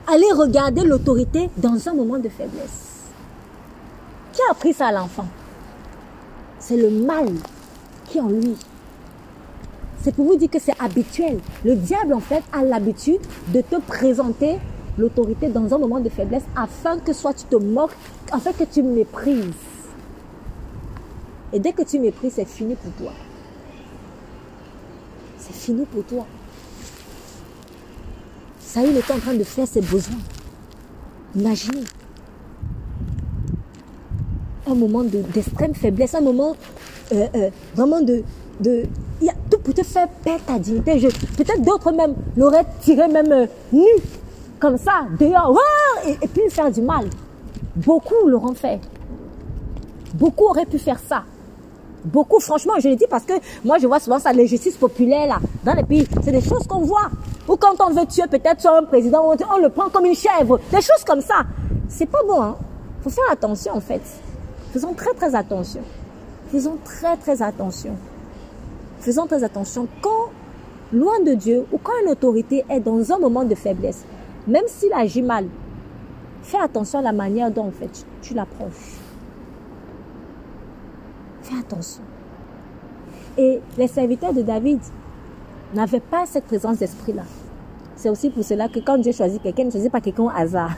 Allez regarder l'autorité dans un moment de faiblesse. Qui a appris ça à l'enfant? C'est le mal qui est en lui. C'est pour vous dire que c'est habituel. Le diable, en fait, a l'habitude de te présenter l'autorité dans un moment de faiblesse afin que soit tu te moques, afin que tu méprises. Et dès que tu méprises, c'est fini pour toi. C'est fini pour toi. Saül est en train de faire ses besoins. Imaginez un moment d'extrême faiblesse, un moment euh, euh, vraiment de... de y a tout pour te faire perdre ta dignité. Peut-être d'autres même l'auraient tiré même euh, nu, comme ça, dehors, et, et puis faire du mal. Beaucoup l'auront fait. Beaucoup auraient pu faire ça. Beaucoup, franchement, je le dis parce que moi, je vois souvent ça, les justices populaires, là, dans les pays. C'est des choses qu'on voit. Ou quand on veut tuer peut-être un président, on le prend comme une chèvre. Des choses comme ça. C'est pas bon, hein. Faut faire attention, en fait. Faisons très très attention. Faisons très très attention. Faisons très attention quand, loin de Dieu, ou quand une autorité est dans un moment de faiblesse, même s'il agit mal, fais attention à la manière dont en fait tu l'approches. Fais attention. Et les serviteurs de David n'avaient pas cette présence d'esprit-là. C'est aussi pour cela que quand Dieu choisit quelqu'un, il ne choisit pas quelqu'un au hasard.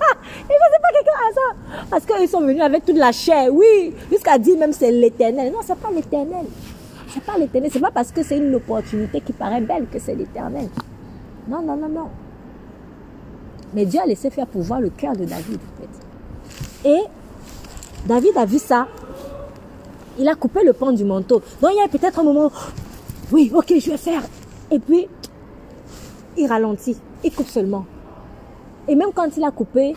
Il ne faisait pas quelqu'un à ça. Parce qu'ils sont venus avec toute la chair. Oui, jusqu'à dire même c'est l'éternel. Non, c'est pas l'éternel. C'est pas l'éternel. C'est pas parce que c'est une opportunité qui paraît belle que c'est l'éternel. Non, non, non, non. Mais Dieu a laissé faire pouvoir le cœur de David. Et David a vu ça. Il a coupé le pan du manteau. Donc il y a peut-être un moment, oui, ok, je vais faire. Et puis, il ralentit. Il coupe seulement. Et même quand il a coupé,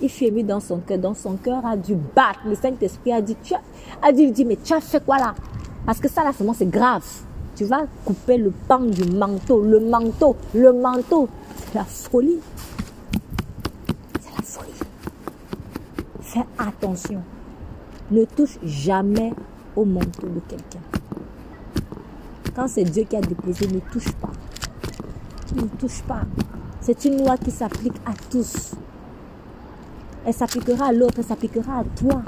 il fut dans son cœur. Dans son cœur a dû battre. Le Saint-Esprit a dit, tu as, a mais tu as fait quoi là Parce que ça là, c'est grave. Tu vas couper le pan du manteau. Le manteau, le manteau, c'est la folie. C'est la folie. Fais attention. Ne touche jamais au manteau de quelqu'un. Quand c'est Dieu qui a déposé, ne touche pas. Ne touche pas. C'est une loi qui s'applique à tous. Elle s'appliquera à l'autre, elle s'appliquera à toi.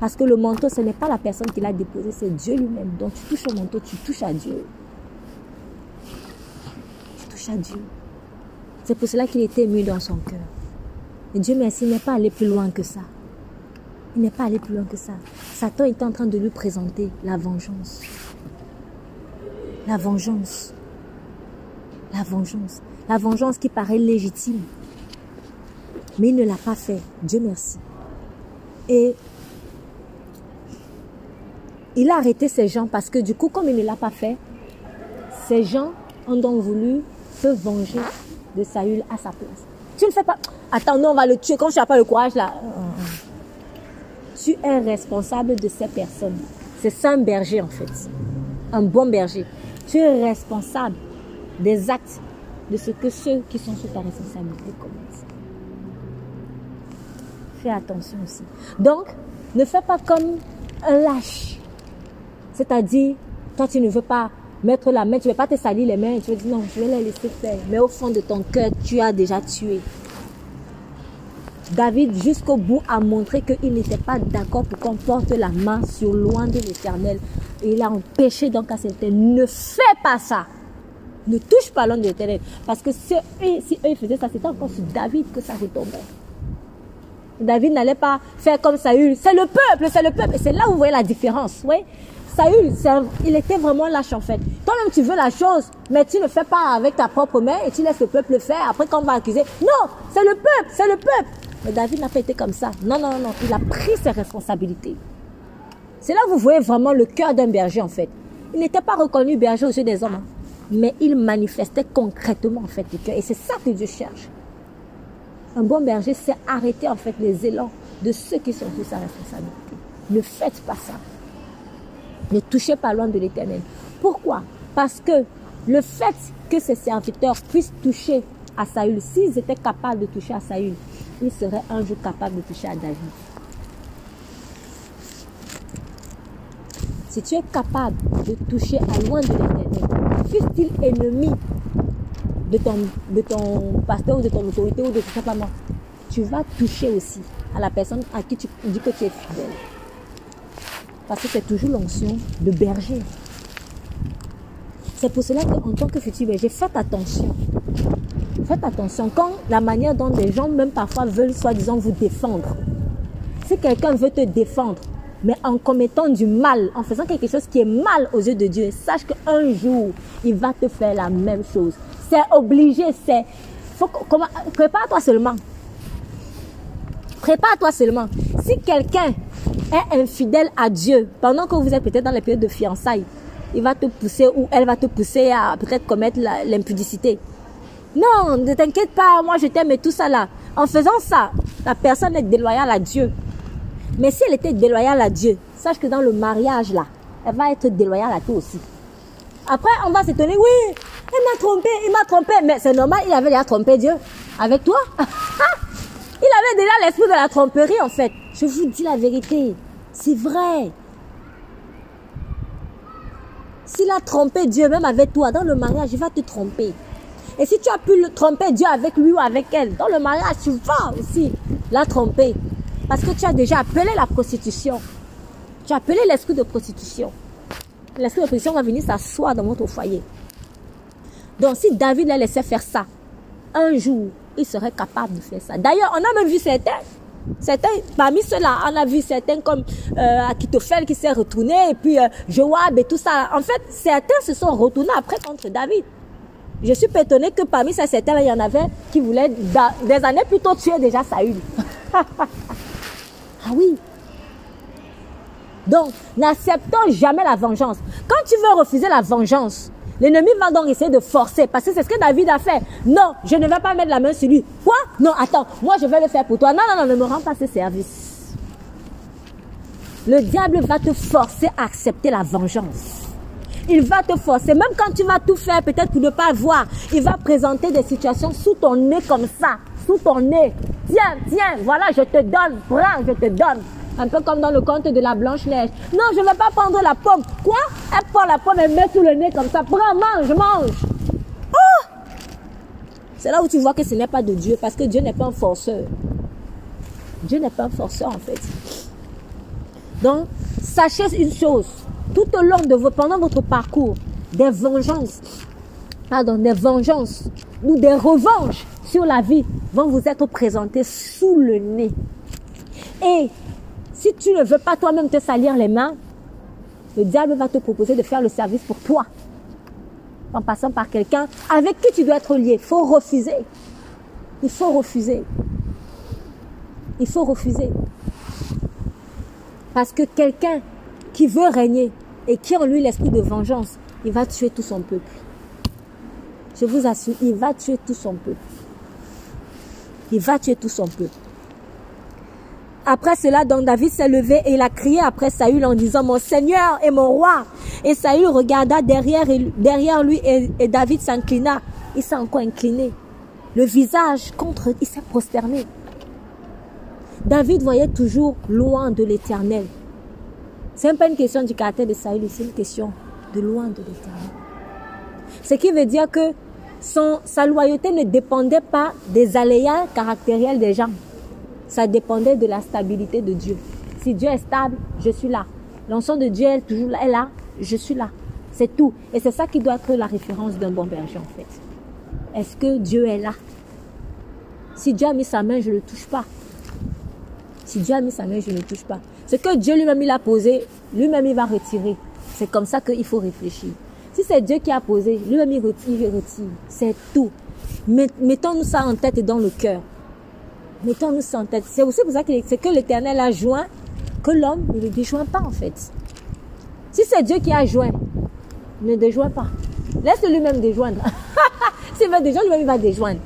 Parce que le manteau, ce n'est pas la personne qui l'a déposé, c'est Dieu lui-même. Donc tu touches au manteau, tu touches à Dieu. Tu touches à Dieu. C'est pour cela qu'il était ému dans son cœur. Et Dieu merci n'est pas allé plus loin que ça. Il n'est pas allé plus loin que ça. Satan est en train de lui présenter la vengeance. La vengeance. La vengeance. La vengeance qui paraît légitime. Mais il ne l'a pas fait. Dieu merci. Et il a arrêté ces gens parce que du coup, comme il ne l'a pas fait, ces gens ont donc voulu se venger de Saül à sa place. Tu ne fais pas. Attends, non, on va le tuer. Quand tu n'as pas le courage là. Tu es responsable de ces personnes. C'est ça un berger en fait. Un bon berger. Tu es responsable des actes de ce que ceux qui sont sous ta responsabilité commettent. Fais attention aussi. Donc, ne fais pas comme un lâche. C'est-à-dire, toi tu ne veux pas mettre la main, tu ne veux pas te salir les mains, tu veux dire non, je vais les laisser faire. Mais au fond de ton cœur, tu as déjà tué. David, jusqu'au bout, a montré qu'il n'était pas d'accord pour qu'on porte la main sur loin de l'éternel. Il a empêché donc à cet ne fais pas ça. Ne touche pas l'homme de l'éternel. Parce que si eux, si eux faisaient ça, c'était encore sur David que ça retombait. David n'allait pas faire comme Saül. C'est le peuple, c'est le peuple. Et c'est là où vous voyez la différence. Oui? Saül, il était vraiment lâche en fait. Toi-même, tu veux la chose, mais tu ne fais pas avec ta propre main et tu laisses le peuple faire. Après, quand on va accuser, non, c'est le peuple, c'est le peuple. Mais David n'a pas été comme ça. Non, non, non, il a pris ses responsabilités. C'est là que vous voyez vraiment le cœur d'un berger en fait. Il n'était pas reconnu berger aux yeux des hommes, hein. mais il manifestait concrètement en fait le cœur. Et c'est ça que Dieu cherche. Un bon berger, c'est arrêter en fait les élans de ceux qui sont sous sa responsabilité. Ne faites pas ça. Ne touchez pas loin de l'éternel. Pourquoi? Parce que le fait que ces serviteurs puissent toucher à Saül, s'ils étaient capables de toucher à Saül, il serait un jour capable de toucher à David. Si tu es capable de toucher à loin de l'éternel, fût-il ennemi de ton, de ton pasteur ou de ton autorité ou de tout simplement, tu vas toucher aussi à la personne à qui tu dis que tu es fidèle. Parce que c'est toujours l'onction de berger. C'est pour cela qu'en tant que futur berger, faites attention faites attention quand la manière dont des gens, même parfois, veulent soi-disant vous défendre. Si quelqu'un veut te défendre, mais en commettant du mal, en faisant quelque chose qui est mal aux yeux de Dieu, sache qu'un jour, il va te faire la même chose. C'est obligé, c'est... Prépare-toi seulement. Prépare-toi seulement. Si quelqu'un est infidèle à Dieu, pendant que vous êtes peut-être dans les périodes de fiançailles, il va te pousser ou elle va te pousser à peut-être commettre l'impudicité. Non, ne t'inquiète pas, moi je t'aime et tout ça là. En faisant ça, la personne est déloyale à Dieu. Mais si elle était déloyale à Dieu, sache que dans le mariage là, elle va être déloyale à toi aussi. Après, on va s'étonner, oui, il m'a trompé, il m'a trompé. Mais c'est normal, il avait déjà trompé Dieu. Avec toi avait déjà l'esprit de la tromperie en fait. Je vous dis la vérité. C'est vrai. S'il a trompé Dieu, même avec toi, dans le mariage, il va te tromper. Et si tu as pu le tromper Dieu avec lui ou avec elle, dans le mariage, tu vas aussi la tromper. Parce que tu as déjà appelé la prostitution. Tu as appelé l'esprit de prostitution. L'esprit de prostitution va venir s'asseoir dans votre foyer. Donc si David les laissait faire ça, un jour, il serait capable de faire ça. D'ailleurs, on a même vu certains, certains, parmi ceux-là, on a vu certains comme euh, Akitophel qui s'est retourné, et puis euh, Joab et tout ça. En fait, certains se sont retournés après contre David. Je suis étonné que parmi ces certains, il y en avait qui voulaient des années plus tôt tuer déjà Saül. ah oui. Donc, n'acceptons jamais la vengeance. Quand tu veux refuser la vengeance, l'ennemi va donc essayer de forcer. Parce que c'est ce que David a fait. Non, je ne vais pas mettre la main sur lui. Quoi? Non, attends, moi je vais le faire pour toi. Non, non, non, ne me rends pas ce service. Le diable va te forcer à accepter la vengeance il va te forcer. Même quand tu vas tout faire, peut-être pour ne pas voir, il va présenter des situations sous ton nez comme ça, sous ton nez. Tiens, tiens, voilà, je te donne, prends, je te donne. Un peu comme dans le conte de la Blanche-Neige. Non, je ne vais pas prendre la pomme. Quoi? Elle prend la pomme et met sous le nez comme ça. Prends, mange, mange. Oh C'est là où tu vois que ce n'est pas de Dieu, parce que Dieu n'est pas un forceur. Dieu n'est pas un forceur en fait. Donc, sachez une chose, tout au long de votre, pendant votre parcours, des vengeances, pardon, des vengeances ou des revanches sur la vie vont vous être présentées sous le nez. Et si tu ne veux pas toi-même te salir les mains, le diable va te proposer de faire le service pour toi. En passant par quelqu'un avec qui tu dois être lié. Il faut refuser. Il faut refuser. Il faut refuser. Parce que quelqu'un qui veut régner et qui a en lui l'esprit de vengeance, il va tuer tout son peuple. Je vous assure, il va tuer tout son peuple. Il va tuer tout son peuple. Après cela, donc David s'est levé et il a crié après Saül en disant, mon Seigneur et mon roi. Et Saül regarda derrière, lui et, et David s'inclina. Il s'est encore incliné. Le visage contre, il s'est prosterné. David voyait toujours loin de l'éternel. C'est pas une question du caractère de Saül, c'est une question de loin de l'éternel. Ce qui veut dire que son, sa loyauté ne dépendait pas des aléas caractériels des gens. Ça dépendait de la stabilité de Dieu. Si Dieu est stable, je suis là. L'ensemble de Dieu est toujours là, est là, je suis là. C'est tout. Et c'est ça qui doit être la référence d'un bon berger en fait. Est-ce que Dieu est là? Si Dieu a mis sa main, je ne le touche pas. Si Dieu a mis sa main, je ne le touche pas. Ce que Dieu lui-même il a posé, lui-même il va retirer. C'est comme ça qu'il faut réfléchir. Si c'est Dieu qui a posé, lui-même il retire, il retire. C'est tout. Mettons-nous ça en tête et dans le cœur. Mettons-nous en tête. C'est aussi pour ça que c'est que l'Éternel a joint que l'homme ne le déjoint pas en fait. Si c'est Dieu qui a joint, ne déjoint pas. Laisse lui-même déjoindre. S'il veut déjoindre, lui-même il va déjoindre.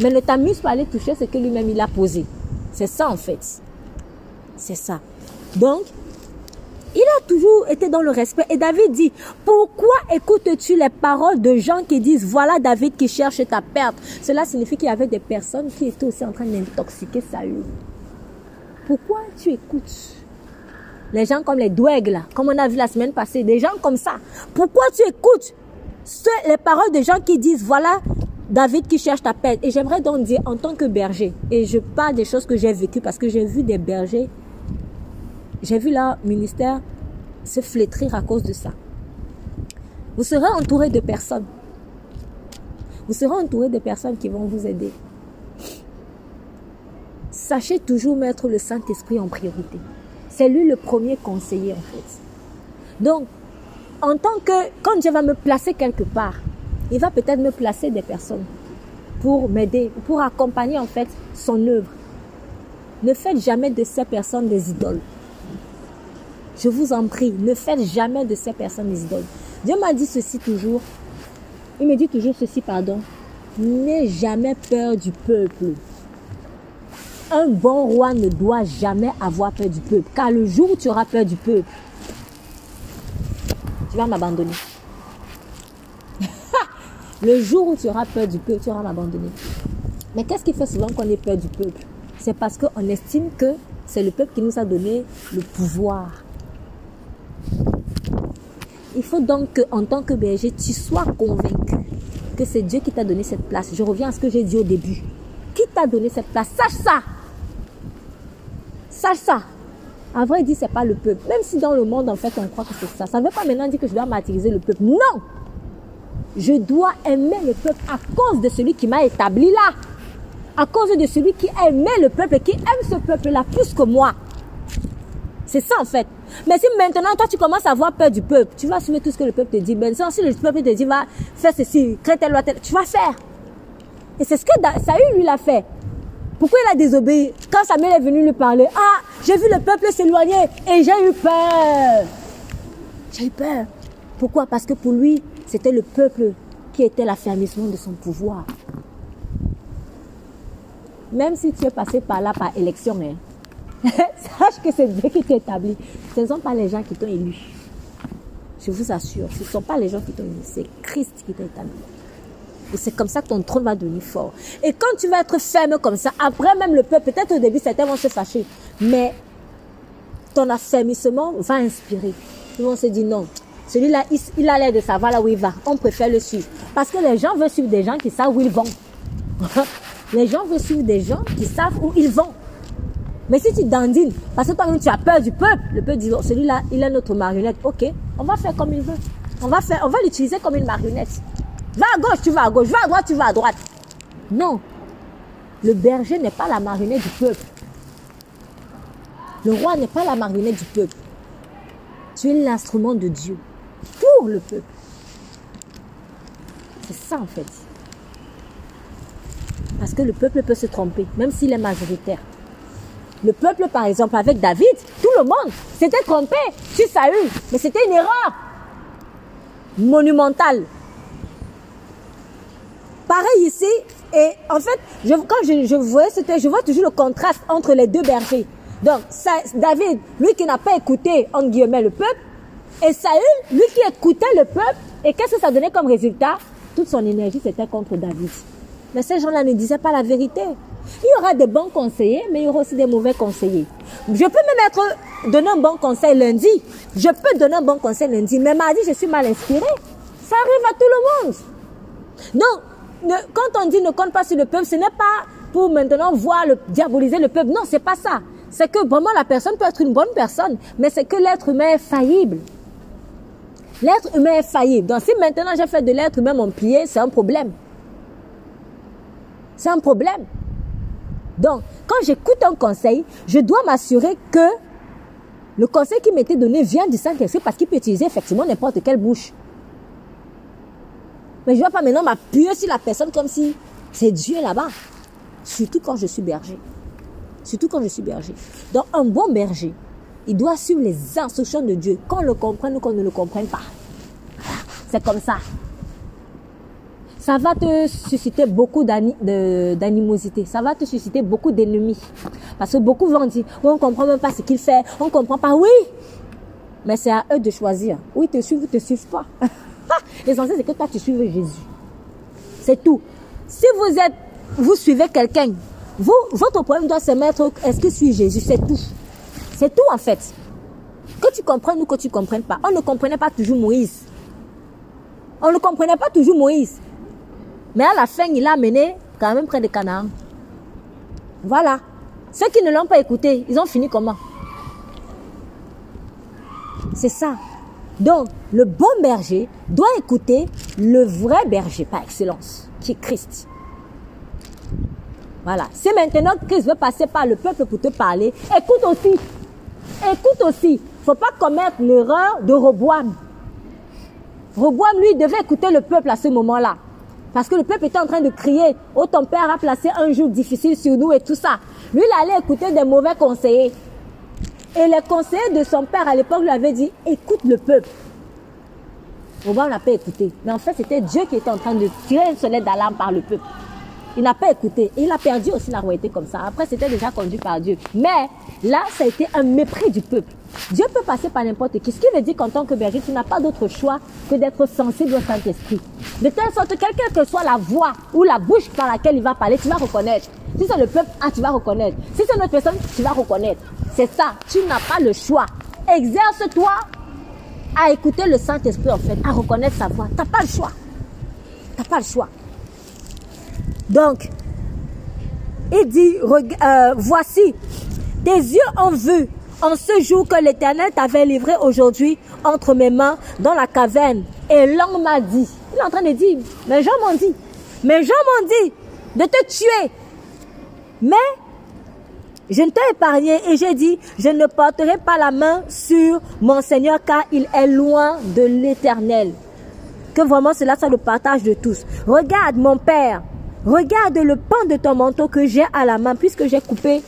Mais ne t'amuse pas à aller toucher ce que lui-même il a posé. C'est ça en fait. C'est ça. Donc, il a toujours été dans le respect. Et David dit, pourquoi écoutes-tu les paroles de gens qui disent, voilà David qui cherche ta perte? Cela signifie qu'il y avait des personnes qui étaient aussi en train d'intoxiquer Saül. Pourquoi tu écoutes les gens comme les douègues là, comme on a vu la semaine passée, des gens comme ça? Pourquoi tu écoutes les paroles de gens qui disent, voilà David qui cherche ta perte? Et j'aimerais donc dire, en tant que berger, et je parle des choses que j'ai vécues parce que j'ai vu des bergers j'ai vu leur ministère se flétrir à cause de ça. Vous serez entouré de personnes. Vous serez entouré de personnes qui vont vous aider. Sachez toujours mettre le Saint-Esprit en priorité. C'est lui le premier conseiller en fait. Donc, en tant que, quand Dieu va me placer quelque part, il va peut-être me placer des personnes pour m'aider, pour accompagner en fait son œuvre. Ne faites jamais de ces personnes des idoles. Je vous en prie, ne faites jamais de ces personnes des idoles. Dieu m'a dit ceci toujours. Il me dit toujours ceci, pardon. N'aie jamais peur du peuple. Un bon roi ne doit jamais avoir peur du peuple. Car le jour où tu auras peur du peuple, tu vas m'abandonner. le jour où tu auras peur du peuple, tu vas m'abandonner. Mais qu'est-ce qui fait souvent qu'on ait peur du peuple? C'est parce qu'on estime que c'est le peuple qui nous a donné le pouvoir. Il faut donc qu'en tant que berger, tu sois convaincu que c'est Dieu qui t'a donné cette place. Je reviens à ce que j'ai dit au début. Qui t'a donné cette place? Sache ça. Sache ça. En vrai, dit c'est pas le peuple. Même si dans le monde, en fait, on croit que c'est ça. Ça ne veut pas maintenant dire que je dois martyriser le peuple. Non. Je dois aimer le peuple à cause de celui qui m'a établi là. À cause de celui qui aimait le peuple, qui aime ce peuple-là plus que moi. C'est ça en fait. Mais si maintenant toi tu commences à avoir peur du peuple, tu vas assumer tout ce que le peuple te dit. Ben, si le peuple te dit va faire ceci, crée telle loi, tu vas faire. Et c'est ce que Saül lui l'a fait. Pourquoi il a désobéi? Quand Samuel est venu lui parler, ah, j'ai vu le peuple s'éloigner et j'ai eu peur. J'ai eu peur. Pourquoi? Parce que pour lui, c'était le peuple qui était l'affermissement de son pouvoir. Même si tu es passé par là par élection, hein, Sache que c'est Dieu qui t'a établi. Ce ne sont pas les gens qui t'ont élu. Je vous assure, ce ne sont pas les gens qui t'ont élu, c'est Christ qui t'a établi. Et c'est comme ça que ton trône va devenir fort. Et quand tu vas être ferme comme ça, après même le peuple, peut-être au début, certains vont se fâcher, mais ton affermissement va inspirer. Ils vont se dire non, celui-là, il, a l'air de savoir là où il va. On préfère le suivre. Parce que les gens veulent suivre des gens qui savent où ils vont. les gens veulent suivre des gens qui savent où ils vont. Mais si tu dandines, parce que toi-même tu as peur du peuple, le peuple dit, oh, celui-là, il est notre marionnette. Ok, on va faire comme il veut. On va faire, on va l'utiliser comme une marionnette. Va à gauche, tu vas à gauche. Va à droite, tu vas à droite. Non. Le berger n'est pas la marionnette du peuple. Le roi n'est pas la marionnette du peuple. Tu es l'instrument de Dieu pour le peuple. C'est ça en fait. Parce que le peuple peut se tromper, même s'il est majoritaire. Le peuple, par exemple, avec David, tout le monde s'était trompé sur Saül. Mais c'était une erreur monumentale. Pareil ici, et en fait, quand je, vois, je vois toujours le contraste entre les deux bergers. Donc, David, lui qui n'a pas écouté, en guillemets, le peuple, et Saül, lui qui écoutait le peuple, et qu'est-ce que ça donnait comme résultat? Toute son énergie, c'était contre David. Mais ces gens-là ne disaient pas la vérité. Il y aura des bons conseillers, mais il y aura aussi des mauvais conseillers. Je peux même être, donner un bon conseil lundi. Je peux donner un bon conseil lundi, mais mardi, je suis mal inspiré. Ça arrive à tout le monde. Donc, quand on dit ne compte pas sur le peuple, ce n'est pas pour maintenant voir le, diaboliser le peuple. Non, c'est pas ça. C'est que vraiment la personne peut être une bonne personne, mais c'est que l'être humain est faillible. L'être humain est faillible. Donc si maintenant j'ai fait de l'être humain mon pied, c'est un problème. C'est un problème. Donc, quand j'écoute un conseil, je dois m'assurer que le conseil qui m'était donné vient du Saint-Esprit parce qu'il peut utiliser effectivement n'importe quelle bouche. Mais je ne vais pas maintenant m'appuyer sur la personne comme si c'est Dieu là-bas. Surtout quand je suis berger. Surtout quand je suis berger. Donc, un bon berger, il doit suivre les instructions de Dieu, qu'on le comprenne ou qu'on ne le comprenne pas. C'est comme ça ça va te susciter beaucoup d'animosité, ça va te susciter beaucoup d'ennemis. Parce que beaucoup vont dire, on ne comprend même pas ce qu'il fait, on ne comprend pas, oui. Mais c'est à eux de choisir. Oui, te suivent ou te suivent pas. L'essentiel, c'est que toi, tu suives Jésus. C'est tout. Si vous êtes, vous suivez quelqu'un, vous, votre problème doit se mettre, est-ce que je suis Jésus? C'est tout. C'est tout, en fait. Que tu comprennes ou que tu ne comprennes pas. On ne comprenait pas toujours Moïse. On ne comprenait pas toujours Moïse. Mais à la fin, il a amené quand même près de Canaan. Voilà. Ceux qui ne l'ont pas écouté, ils ont fini comment? C'est ça. Donc, le bon berger doit écouter le vrai berger par excellence, qui est Christ. Voilà. Si maintenant Christ veut passer par le peuple pour te parler, écoute aussi. Écoute aussi. Faut pas commettre l'erreur de Roboam. Roboam, lui, devait écouter le peuple à ce moment-là. Parce que le peuple était en train de crier, oh ton père a placé un jour difficile sur nous et tout ça. Lui, il allait écouter des mauvais conseillers. Et les conseillers de son père à l'époque lui avaient dit, écoute le peuple. On n'a pas écouté. Mais en fait, c'était Dieu qui était en train de tirer une sonnette d'alarme par le peuple. Il n'a pas écouté. Et il a perdu aussi la royauté comme ça. Après, c'était déjà conduit par Dieu. Mais là, ça a été un mépris du peuple. Dieu peut passer par n'importe qui. Ce qui veut dire qu'en tant que berger, tu n'as pas d'autre choix que d'être sensible au Saint-Esprit. De telle sorte que quelle que soit la voix ou la bouche par laquelle il va parler, tu vas reconnaître. Si c'est le peuple, ah, tu vas reconnaître. Si c'est une autre personne, tu vas reconnaître. C'est ça. Tu n'as pas le choix. Exerce-toi à écouter le Saint-Esprit, en fait, à reconnaître sa voix. Tu n'as pas le choix. Tu n'as pas le choix. Donc, il dit, euh, voici, tes yeux ont vu en ce jour que l'Éternel t'avait livré aujourd'hui entre mes mains dans la caverne. Et l'homme m'a dit, il est en train de dire, mes gens m'ont dit, mes gens m'ont dit de te tuer. Mais je ne t'ai épargné et j'ai dit, je ne porterai pas la main sur mon Seigneur car il est loin de l'Éternel. Que vraiment cela soit le partage de tous. Regarde mon Père, regarde le pan de ton manteau que j'ai à la main puisque j'ai coupé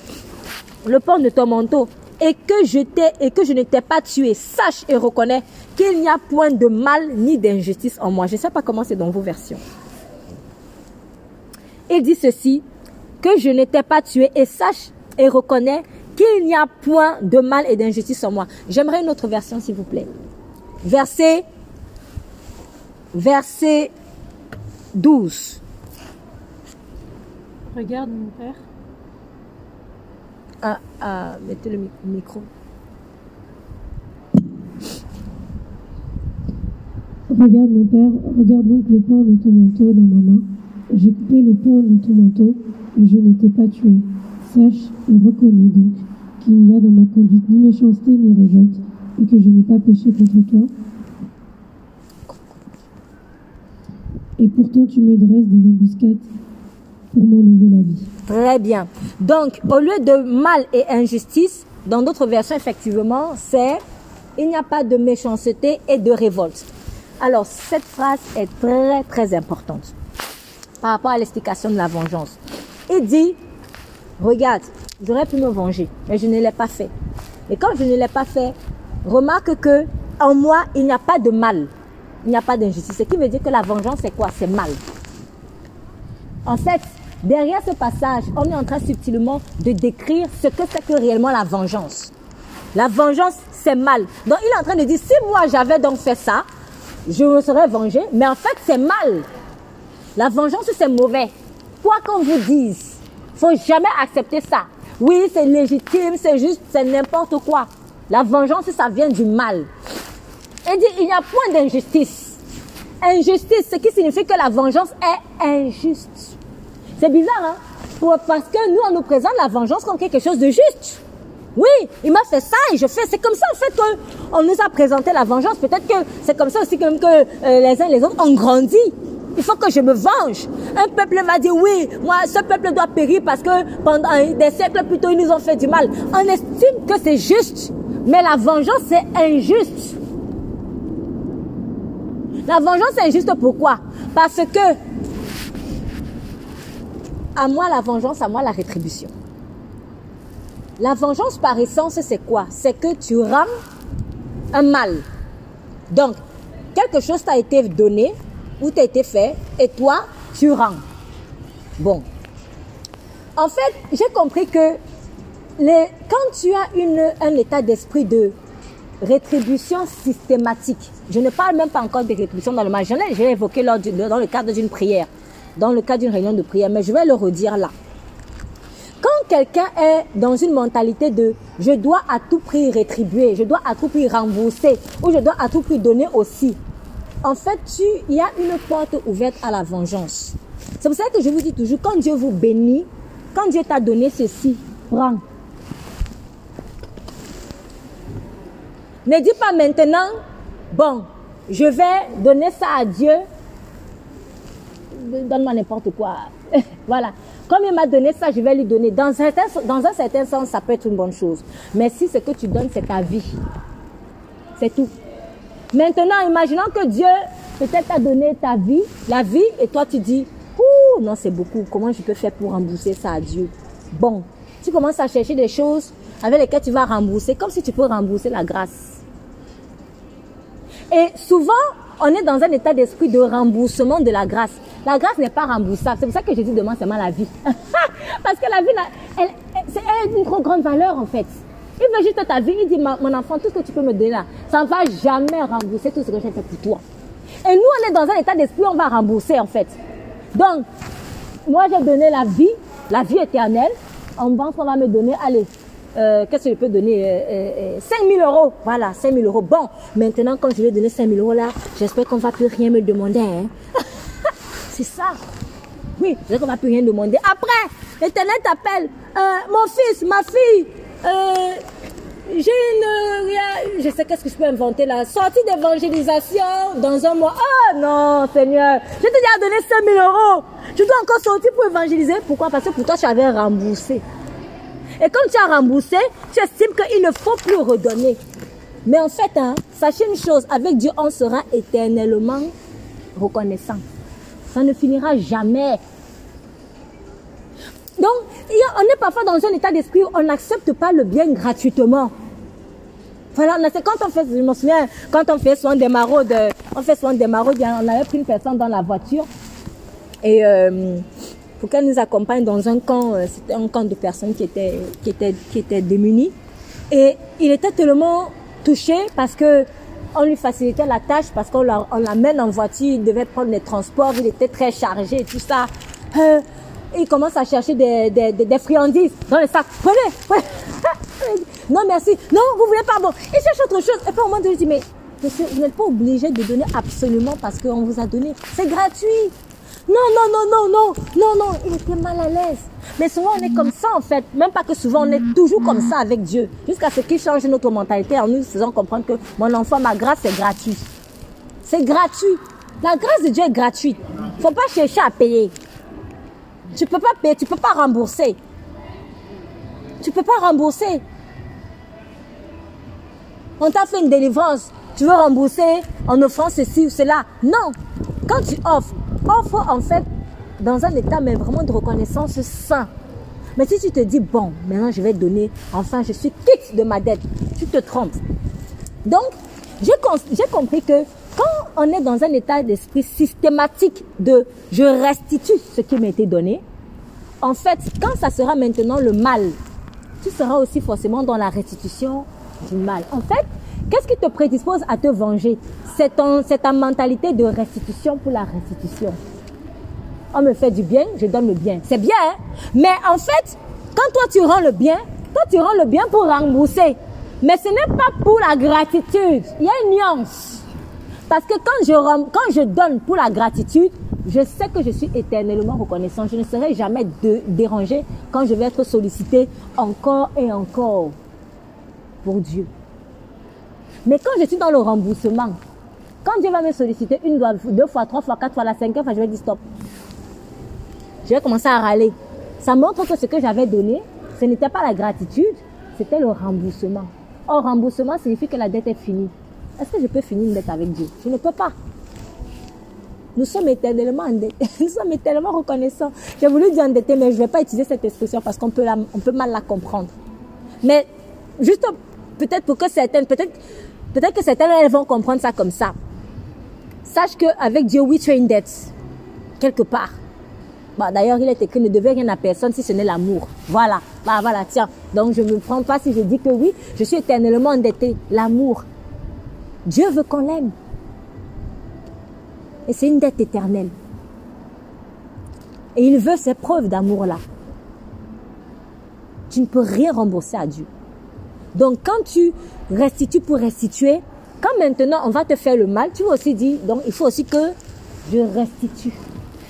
le pan de ton manteau et que je t'ai et que je ne t'ai pas tué, sache et reconnais qu'il n'y a point de mal ni d'injustice en moi. Je ne sais pas comment c'est dans vos versions. Il dit ceci, que je ne t'ai pas tué et sache et reconnais qu'il n'y a point de mal et d'injustice en moi. J'aimerais une autre version, s'il vous plaît. Verset, verset 12. Regarde mon père. Ah, ah, mettez le micro. Regarde mon père, regarde donc le pan de ton manteau dans ma main. J'ai coupé le pan de ton manteau et je ne t'ai pas tué. Sache et reconnais donc qu'il n'y a dans ma conduite ni méchanceté ni révolte et que je n'ai pas péché contre toi. Et pourtant tu me dresses des embuscades Très bien. Donc, au lieu de mal et injustice, dans d'autres versions, effectivement, c'est il n'y a pas de méchanceté et de révolte. Alors, cette phrase est très, très importante par rapport à l'explication de la vengeance. Il dit, regarde, j'aurais pu me venger, mais je ne l'ai pas fait. Et quand je ne l'ai pas fait, remarque que en moi, il n'y a pas de mal. Il n'y a pas d'injustice. Ce qui veut dire que la vengeance, c'est quoi? C'est mal. En fait, derrière ce passage, on est en train subtilement de décrire ce que c'est que réellement la vengeance. La vengeance, c'est mal. Donc, il est en train de dire, si moi j'avais donc fait ça, je me serais vengé, mais en fait, c'est mal. La vengeance, c'est mauvais. Quoi qu'on vous dise, faut jamais accepter ça. Oui, c'est légitime, c'est juste, c'est n'importe quoi. La vengeance, ça vient du mal. Il dit, il n'y a point d'injustice. Injustice, ce qui signifie que la vengeance est injuste. C'est bizarre, hein? parce que nous, on nous présente la vengeance comme quelque chose de juste. Oui, il m'a fait ça et je fais. C'est comme ça en fait qu'on nous a présenté la vengeance. Peut-être que c'est comme ça aussi que, que euh, les uns et les autres ont grandi. Il faut que je me venge. Un peuple va dire oui, moi, ce peuple doit périr parce que pendant des siècles plus tôt, ils nous ont fait du mal. On estime que c'est juste, mais la vengeance, c'est injuste. La vengeance est injuste pourquoi? Parce que à moi la vengeance, à moi la rétribution. La vengeance par essence, c'est quoi? C'est que tu rends un mal. Donc, quelque chose t'a été donné ou t'a été fait et toi, tu rends. Bon. En fait, j'ai compris que quand tu as un état d'esprit de rétribution systématique, je ne parle même pas encore de rétribution dans le mal, j'ai évoqué lors dans le cadre d'une prière, dans le cadre d'une réunion de prière, mais je vais le redire là quelqu'un est dans une mentalité de je dois à tout prix rétribuer, je dois à tout prix rembourser ou je dois à tout prix donner aussi, en fait, il y a une porte ouverte à la vengeance. C'est pour ça que je vous dis toujours, quand Dieu vous bénit, quand Dieu t'a donné ceci, prends. Ne dis pas maintenant, bon, je vais donner ça à Dieu, donne-moi n'importe quoi. voilà. Comme il m'a donné ça, je vais lui donner. Dans, dans un certain sens, ça peut être une bonne chose. Mais si ce que tu donnes, c'est ta vie, c'est tout. Maintenant, imaginons que Dieu peut-être t'a donné ta vie, la vie, et toi tu dis, Ouh, non, c'est beaucoup. Comment je peux faire pour rembourser ça à Dieu? Bon, tu commences à chercher des choses avec lesquelles tu vas rembourser, comme si tu peux rembourser la grâce. Et souvent, on est dans un état d'esprit de remboursement de la grâce. La grâce n'est pas remboursable. C'est pour ça que Jésus demande seulement la vie. Parce que la vie, elle, elle, elle, une trop grande valeur en fait. Il veut juste ta vie. Il dit, mon enfant, tout ce que tu peux me donner là, ça ne va jamais rembourser tout ce que j'ai fait pour toi. Et nous, on est dans un état d'esprit, on va rembourser en fait. Donc, moi, j'ai donné la vie, la vie éternelle. En pense qu'on va me donner, allez, euh, qu'est-ce que je peux donner euh, 5 euh, 000 euros. Voilà, 5 000 euros. Bon, maintenant, quand je vais donner 5 000 euros là, j'espère qu'on ne va plus rien me demander. Hein. C'est ça. Oui, j'espère qu'on ne va plus rien demander. Après, l'éternel t'appelle. Euh, mon fils, ma fille, j'ai une, je sais qu'est-ce que je peux inventer là, sortie d'évangélisation dans un mois. Oh non, Seigneur, je t'ai déjà donné 5 000 euros. Tu dois encore sortir pour évangéliser. Pourquoi? Parce que pour toi, tu avais remboursé. Et quand tu as remboursé, tu estimes qu'il ne faut plus redonner. Mais en fait, hein, sachez une chose, avec Dieu, on sera éternellement reconnaissant. Ça ne finira jamais. Donc, on est parfois dans un état d'esprit où on n'accepte pas le bien gratuitement. Voilà, quand on fait, je me souviens, quand on fait soin des maraudes, on fait soin des maraudes, on avait pris une personne dans la voiture et euh, pour qu'elle nous accompagne dans un camp. Euh, c'était un camp de personnes qui étaient, qui étaient, qui étaient démunies. Et il était tellement touché parce que on lui facilitait la tâche parce qu'on l'amène en voiture, il devait prendre les transports, il était très chargé et tout ça. Euh, il commence à chercher des, des, des, friandises dans le sac. Prenez, prenez. non, merci. Non, vous voulez pas. Bon, il cherche autre chose. Et puis au moment donné, il dit, mais monsieur, vous n'êtes pas obligé de donner absolument parce qu'on vous a donné. C'est gratuit. Non, non, non, non, non, non, non, il était mal à l'aise. Mais souvent, on est comme ça, en fait. Même pas que souvent, on est toujours comme ça avec Dieu. Jusqu'à ce qu'il change notre mentalité en nous faisant comprendre que mon enfant, ma grâce, c'est gratuit. C'est gratuit. La grâce de Dieu est gratuite. Faut pas chercher à payer. Tu peux pas payer, tu peux pas rembourser. Tu peux pas rembourser. on t'a fait une délivrance, tu veux rembourser en offrant ceci ou cela. Non. Quand tu offres, offre en fait dans un état mais vraiment de reconnaissance sain. Mais si tu te dis, bon, maintenant je vais donner, enfin je suis quitte de ma dette, tu te trompes. Donc, j'ai compris que quand on est dans un état d'esprit systématique de je restitue ce qui m'a été donné, en fait, quand ça sera maintenant le mal, tu seras aussi forcément dans la restitution du mal. En fait, qu'est-ce qui te prédispose à te venger? C'est ta mentalité de restitution pour la restitution on me fait du bien, je donne le bien. C'est bien, hein? mais en fait, quand toi tu rends le bien, toi tu rends le bien pour rembourser. Mais ce n'est pas pour la gratitude. Il y a une nuance. Parce que quand je, quand je donne pour la gratitude, je sais que je suis éternellement reconnaissant. Je ne serai jamais dérangé quand je vais être sollicité encore et encore pour Dieu. Mais quand je suis dans le remboursement, quand Dieu va me solliciter une, deux fois, trois fois, quatre fois, la cinquième fois, je vais dire stop je vais commencer à râler. Ça montre que ce que j'avais donné, ce n'était pas la gratitude, c'était le remboursement. Or, remboursement signifie que la dette est finie. Est-ce que je peux finir une dette avec Dieu? Je ne peux pas. Nous sommes éternellement endettés. Nous sommes éternellement reconnaissants. J'ai voulu dire endetté, mais je ne vais pas utiliser cette expression parce qu'on peut, peut mal la comprendre. Mais juste peut-être pour que certaines, peut-être, peut-être que certaines elles vont comprendre ça comme ça. Sache qu'avec Dieu, oui, tu as une dette. Quelque part. Bah, d'ailleurs, il est écrit ne devait rien à personne si ce n'est l'amour. Voilà. Bah, voilà, tiens. Donc, je ne me prends pas si je dis que oui, je suis éternellement endetté. L'amour. Dieu veut qu'on l'aime. Et c'est une dette éternelle. Et il veut ces preuves d'amour-là. Tu ne peux rien rembourser à Dieu. Donc, quand tu restitues pour restituer, quand maintenant on va te faire le mal, tu vas aussi dire, donc il faut aussi que je restitue.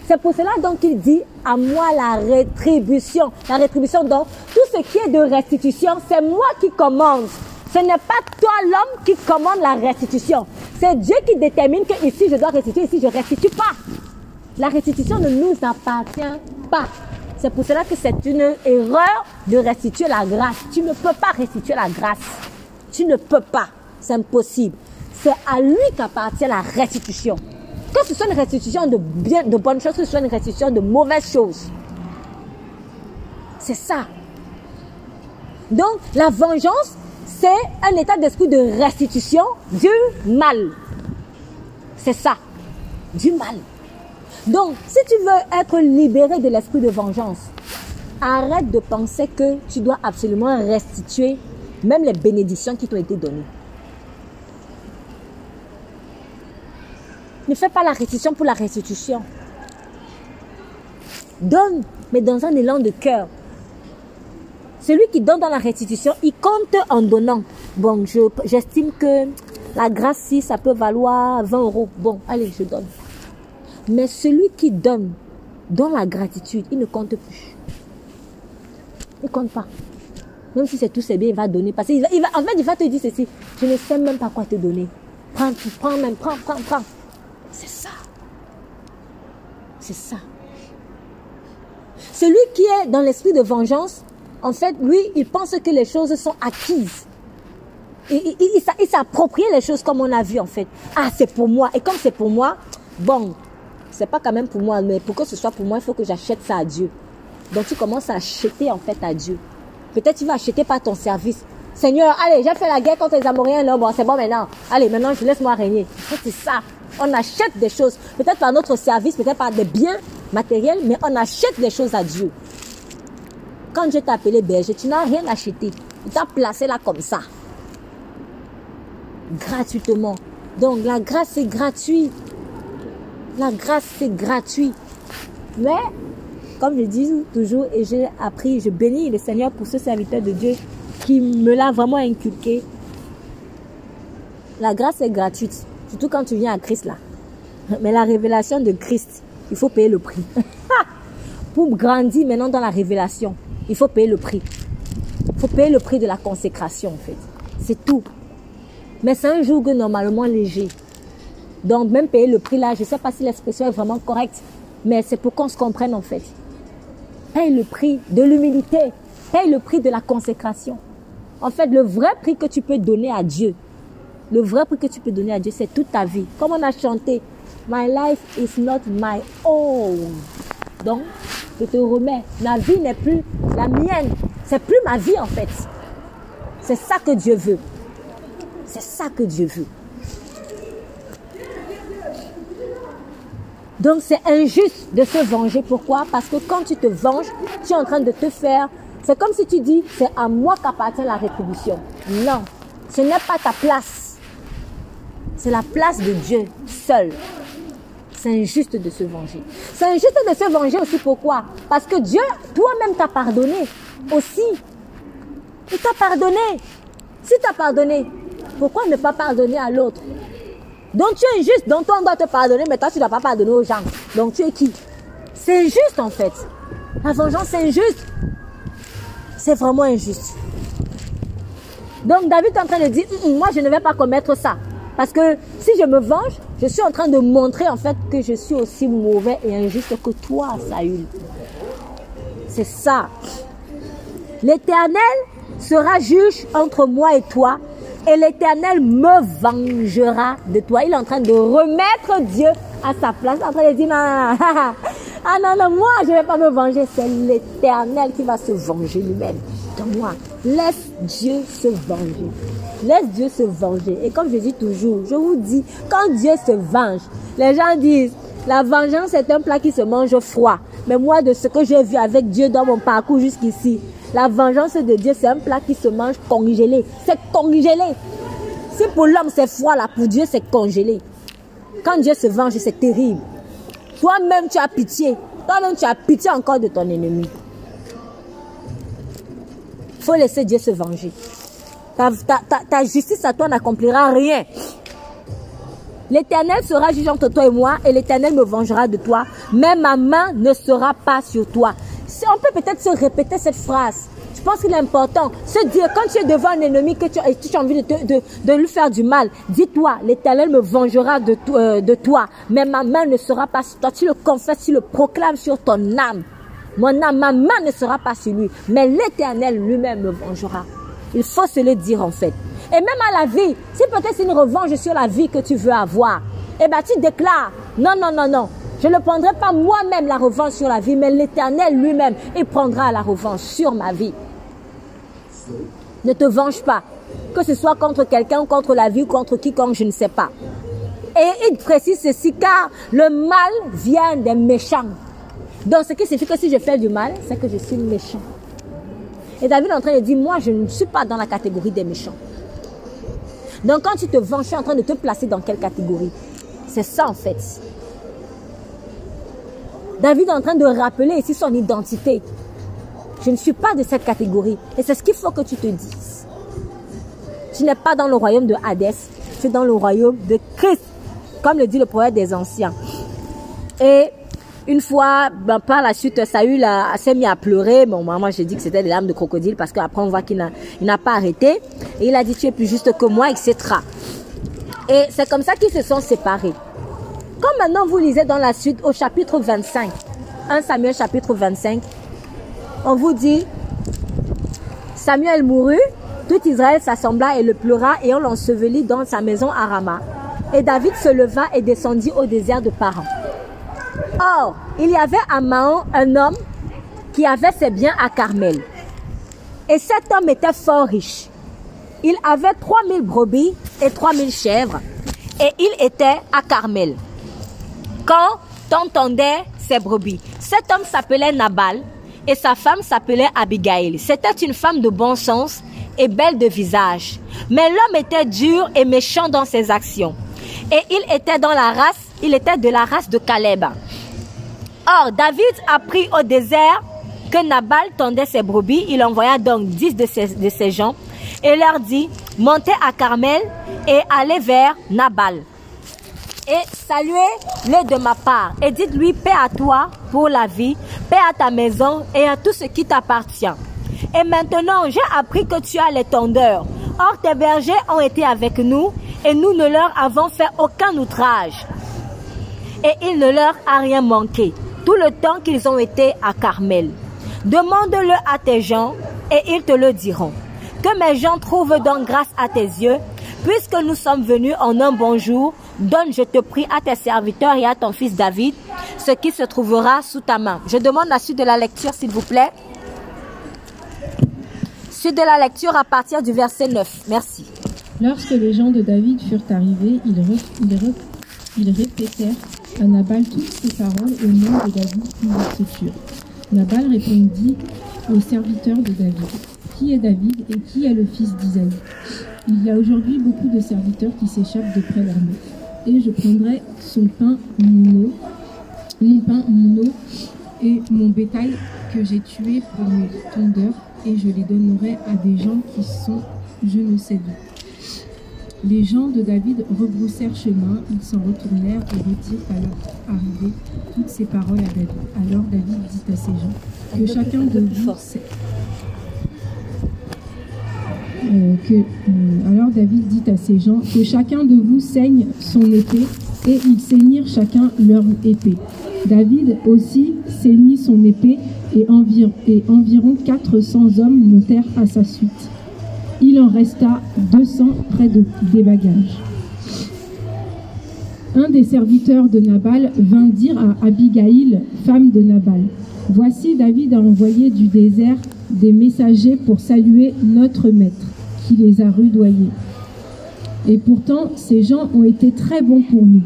C'est pour cela donc qu'il dit à moi la rétribution. La rétribution donc tout ce qui est de restitution, c'est moi qui commande. Ce n'est pas toi l'homme qui commande la restitution. C'est Dieu qui détermine que ici je dois restituer, ici je restitue pas. La restitution ne nous appartient pas. C'est pour cela que c'est une erreur de restituer la grâce. Tu ne peux pas restituer la grâce. Tu ne peux pas. C'est impossible. C'est à lui qu'appartient la restitution. Que ce soit une restitution de, bien, de bonnes choses, que ce soit une restitution de mauvaises choses. C'est ça. Donc, la vengeance, c'est un état d'esprit de restitution du mal. C'est ça. Du mal. Donc, si tu veux être libéré de l'esprit de vengeance, arrête de penser que tu dois absolument restituer même les bénédictions qui t'ont été données. Ne fais pas la restitution pour la restitution. Donne, mais dans un élan de cœur. Celui qui donne dans la restitution, il compte en donnant. Bon, j'estime que la grâce, si ça peut valoir 20 euros, bon, allez, je donne. Mais celui qui donne dans la gratitude, il ne compte plus. Il ne compte pas. Même si c'est tout, c'est bien, il va donner. Parce qu'il va, en fait, il va te dire ceci. Je ne sais même pas quoi te donner. Prends, prends même, prends, prends, prends. C'est ça. C'est ça. Celui qui est dans l'esprit de vengeance, en fait, lui, il pense que les choses sont acquises. Il, il, s'approprie les choses comme on a vu en fait. Ah, c'est pour moi. Et comme c'est pour moi, bon, c'est pas quand même pour moi, mais pour que ce soit pour moi, il faut que j'achète ça à Dieu. Donc tu commences à acheter en fait à Dieu. Peut-être tu vas acheter par ton service. Seigneur, allez, j'ai fait la guerre contre les Amoréens, non, bon, c'est bon maintenant. Allez, maintenant, je laisse moi régner. C'est ça. On achète des choses, peut-être par notre service, peut-être par des biens matériels, mais on achète des choses à Dieu. Quand je t'ai appelé berger, tu n'as rien acheté. Tu t'as placé là comme ça. Gratuitement. Donc la grâce, c'est gratuit. La grâce, c'est gratuit. Mais, comme je dis toujours, et j'ai appris, je bénis le Seigneur pour ce serviteur de Dieu qui me l'a vraiment inculqué. La grâce est gratuite. Surtout quand tu viens à Christ là. Mais la révélation de Christ, il faut payer le prix. Pour grandir maintenant dans la révélation, il faut payer le prix. Il faut payer le prix de la consécration en fait. C'est tout. Mais c'est un jour que normalement léger. Donc même payer le prix là, je ne sais pas si l'expression est vraiment correcte, mais c'est pour qu'on se comprenne en fait. Paye le prix de l'humilité. Paye le prix de la consécration. En fait, le vrai prix que tu peux donner à Dieu, le vrai prix que tu peux donner à Dieu, c'est toute ta vie. Comme on a chanté, My life is not my own. Donc, je te remets. Ma vie n'est plus la mienne. C'est plus ma vie en fait. C'est ça que Dieu veut. C'est ça que Dieu veut. Donc c'est injuste de se venger. Pourquoi? Parce que quand tu te venges, tu es en train de te faire... C'est comme si tu dis, c'est à moi qu'appartient la rétribution. Non, ce n'est pas ta place. C'est la place de Dieu seul. C'est injuste de se venger. C'est injuste de se venger aussi pourquoi? Parce que Dieu, toi-même, t'a pardonné aussi. Il t'a pardonné. Si tu as pardonné, pourquoi ne pas pardonner à l'autre? Donc tu es injuste, donc toi on doit te pardonner, mais toi tu ne dois pas pardonner aux gens. Donc tu es qui? C'est injuste en fait. La vengeance c'est injuste. C'est vraiment injuste. Donc David est en train de dire, moi je ne vais pas commettre ça. Parce que si je me venge, je suis en train de montrer en fait que je suis aussi mauvais et injuste que toi, Saül. C'est ça. L'Éternel sera juge entre moi et toi et l'Éternel me vengera de toi. Il est en train de remettre Dieu à sa place, en train de dire, ah, non, non, moi, je ne vais pas me venger. C'est l'Éternel qui va se venger lui-même de moi. Laisse Dieu se venger. Laisse Dieu se venger. Et comme je dis toujours, je vous dis, quand Dieu se venge, les gens disent, la vengeance est un plat qui se mange froid. Mais moi, de ce que j'ai vu avec Dieu dans mon parcours jusqu'ici, la vengeance de Dieu, c'est un plat qui se mange congelé. C'est congelé. Si pour l'homme c'est froid, là, pour Dieu c'est congelé. Quand Dieu se venge, c'est terrible. Toi-même, tu as pitié. Toi-même, tu as pitié encore de ton ennemi. Il faut laisser Dieu se venger. Ta, ta justice à toi n'accomplira rien. L'Éternel sera juge entre toi et moi et l'Éternel me vengera de toi. Mais ma main ne sera pas sur toi on peut peut-être se répéter cette phrase. Je pense qu'il est important. Se dire, quand tu es devant un ennemi que tu, tu as envie de, de, lui faire du mal, dis-toi, l'éternel me vengera de, euh, de toi, mais ma main ne sera pas sur toi. Tu le confesses, tu le proclames sur ton âme. Mon âme, ma main ne sera pas sur lui, mais l'éternel lui-même me vengera. Il faut se le dire en fait. Et même à la vie, si peut-être c'est une revanche sur la vie que tu veux avoir, eh bien tu déclares, non, non, non, non, je ne prendrai pas moi-même la revanche sur la vie, mais l'Éternel lui-même, il prendra la revanche sur ma vie. Ne te venge pas, que ce soit contre quelqu'un, contre la vie, contre quiconque, je ne sais pas. Et il précise ceci, car le mal vient des méchants. Donc, ce qui signifie que si je fais du mal, c'est que je suis méchant. Et David est en train de dire, moi, je ne suis pas dans la catégorie des méchants. Donc, quand tu te venges, tu es en train de te placer dans quelle catégorie? C'est ça, en fait. David est en train de rappeler ici son identité. Je ne suis pas de cette catégorie. Et c'est ce qu'il faut que tu te dises. Tu n'es pas dans le royaume de Hadès, tu es dans le royaume de Christ, comme le dit le prophète des anciens. Et une fois, ben, par la suite, Saül s'est mis à pleurer. Bon, moi, j'ai dit que c'était des larmes de crocodile parce qu'après, on voit qu'il n'a pas arrêté. Et il a dit, tu es plus juste que moi, etc. Et c'est comme ça qu'ils se sont séparés. Comme maintenant vous lisez dans la suite au chapitre 25, 1 Samuel chapitre 25, on vous dit, Samuel mourut, tout Israël s'assembla et le pleura et on l'ensevelit dans sa maison à Rama. Et David se leva et descendit au désert de Paran. Or, il y avait à Mahon un homme qui avait ses biens à Carmel. Et cet homme était fort riche. Il avait 3000 brebis et 3000 chèvres. Et il était à Carmel quand t'entendais ses brebis. Cet homme s'appelait Nabal et sa femme s'appelait Abigail. C'était une femme de bon sens et belle de visage. Mais l'homme était dur et méchant dans ses actions. Et il était dans la race, il était de la race de Caleb. Or, David apprit au désert que Nabal tendait ses brebis. Il envoya donc dix de ses, de ses gens et leur dit, montez à Carmel et allez vers Nabal et saluez-le de ma part et dites-lui paix à toi pour la vie, paix à ta maison et à tout ce qui t'appartient. Et maintenant, j'ai appris que tu as les tondeurs. Or, tes bergers ont été avec nous et nous ne leur avons fait aucun outrage. Et il ne leur a rien manqué tout le temps qu'ils ont été à Carmel. Demande-le à tes gens et ils te le diront. Que mes gens trouvent donc grâce à tes yeux Puisque nous sommes venus en un bon jour, donne, je te prie, à tes serviteurs et à ton fils David ce qui se trouvera sous ta main. Je demande la suite de la lecture, s'il vous plaît. Suite de la lecture à partir du verset 9. Merci. Lorsque les gens de David furent arrivés, ils, re- ils re- ils répétèrent à Nabal toutes ces paroles au nom de David. Nabal répondit aux serviteurs de David Qui est David et qui est le fils d'Isaïe Il y a aujourd'hui beaucoup de serviteurs qui s'échappent de près maître. Et je prendrai son pain, mon eau, mon pain, mon eau et mon bétail que j'ai tué pour mes tondeurs, et je les donnerai à des gens qui sont je ne sais d'où. Les gens de David rebroussèrent chemin, ils s'en retournèrent et retirent à leur arrivée toutes ces paroles à David. Alors David dit à ces gens que chacun de vous que, euh, alors David dit à ces gens que chacun de vous saigne son épée, et ils saignirent chacun leur épée. David aussi saignit son épée, et, environ, et environ 400 hommes montèrent à sa suite. Il en resta 200 près de, des bagages. Un des serviteurs de Nabal vint dire à Abigail, femme de Nabal, Voici David a envoyé du désert des messagers pour saluer notre maître, qui les a rudoyés. Et pourtant, ces gens ont été très bons pour nous.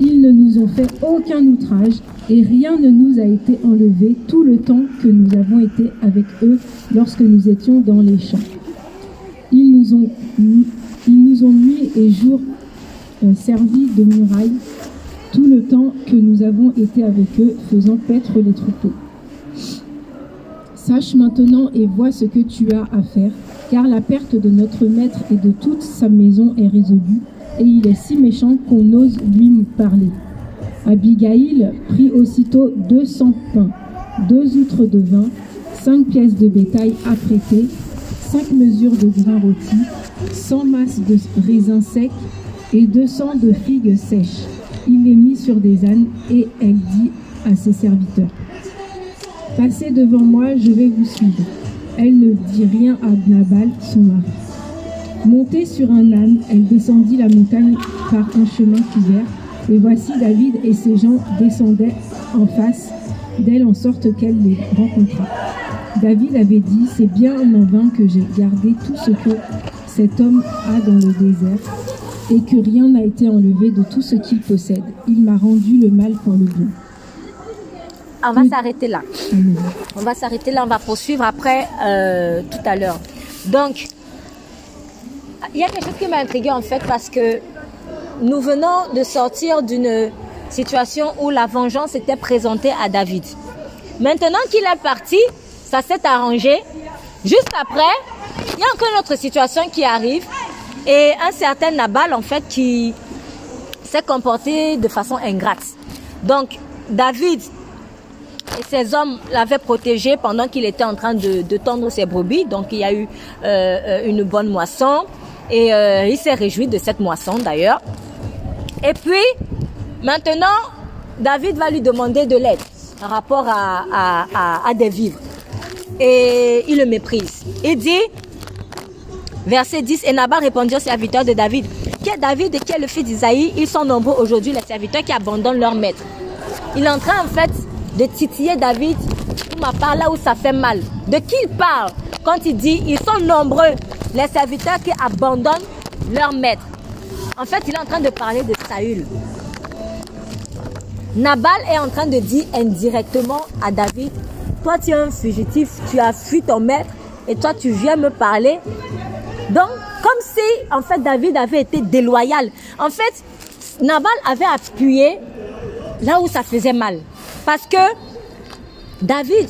Ils ne nous ont fait aucun outrage et rien ne nous a été enlevé tout le temps que nous avons été avec eux lorsque nous étions dans les champs. Ils nous ont, ils nous ont nuit et jour euh, servi de muraille tout le temps que nous avons été avec eux, faisant paître les troupeaux. Sache maintenant et vois ce que tu as à faire, car la perte de notre maître et de toute sa maison est résolue, et il est si méchant qu'on ose lui parler. Abigail prit aussitôt deux cents pains, deux outres de vin, cinq pièces de bétail apprêtées, cinq mesures de grains rôtis, cent masses de raisins secs et deux cents de figues sèches. Il les mit sur des ânes et elle dit à ses serviteurs Passez devant moi, je vais vous suivre. Elle ne dit rien à Nabal, son mari. Montée sur un âne, elle descendit la montagne par un chemin couvert, et voici David et ses gens descendaient en face d'elle en sorte qu'elle les rencontra. David avait dit, c'est bien en vain que j'ai gardé tout ce que cet homme a dans le désert, et que rien n'a été enlevé de tout ce qu'il possède. Il m'a rendu le mal pour le bien. On va s'arrêter là. Amen. On va s'arrêter là, on va poursuivre après euh, tout à l'heure. Donc, il y a quelque chose qui m'a intrigué en fait parce que nous venons de sortir d'une situation où la vengeance était présentée à David. Maintenant qu'il est parti, ça s'est arrangé. Juste après, il y a encore une autre situation qui arrive et un certain Nabal en fait qui s'est comporté de façon ingrate. Donc, David et ses hommes l'avaient protégé pendant qu'il était en train de, tendre ses brebis. Donc il y a eu euh, une bonne moisson et euh, il s'est réjoui de cette moisson d'ailleurs. Et puis maintenant, David va lui demander de l'aide par rapport à, des vivres. Et il le méprise. Il dit, verset 10, et Nabal répondit aux serviteurs de David, qui est David et qui est le fils d'Isaïe, ils sont nombreux aujourd'hui les serviteurs qui abandonnent leur maître. Il est en train en fait de titiller David pour ma part là où ça fait mal. De qui il parle? Quand il dit ils sont nombreux les serviteurs qui abandonnent leur maître. En fait, il est en train de parler de Saül. Nabal est en train de dire indirectement à David, toi tu es un fugitif, tu as fui ton maître et toi tu viens me parler. Donc, comme si en fait David avait été déloyal. En fait, Nabal avait appuyé là où ça faisait mal. Parce que David,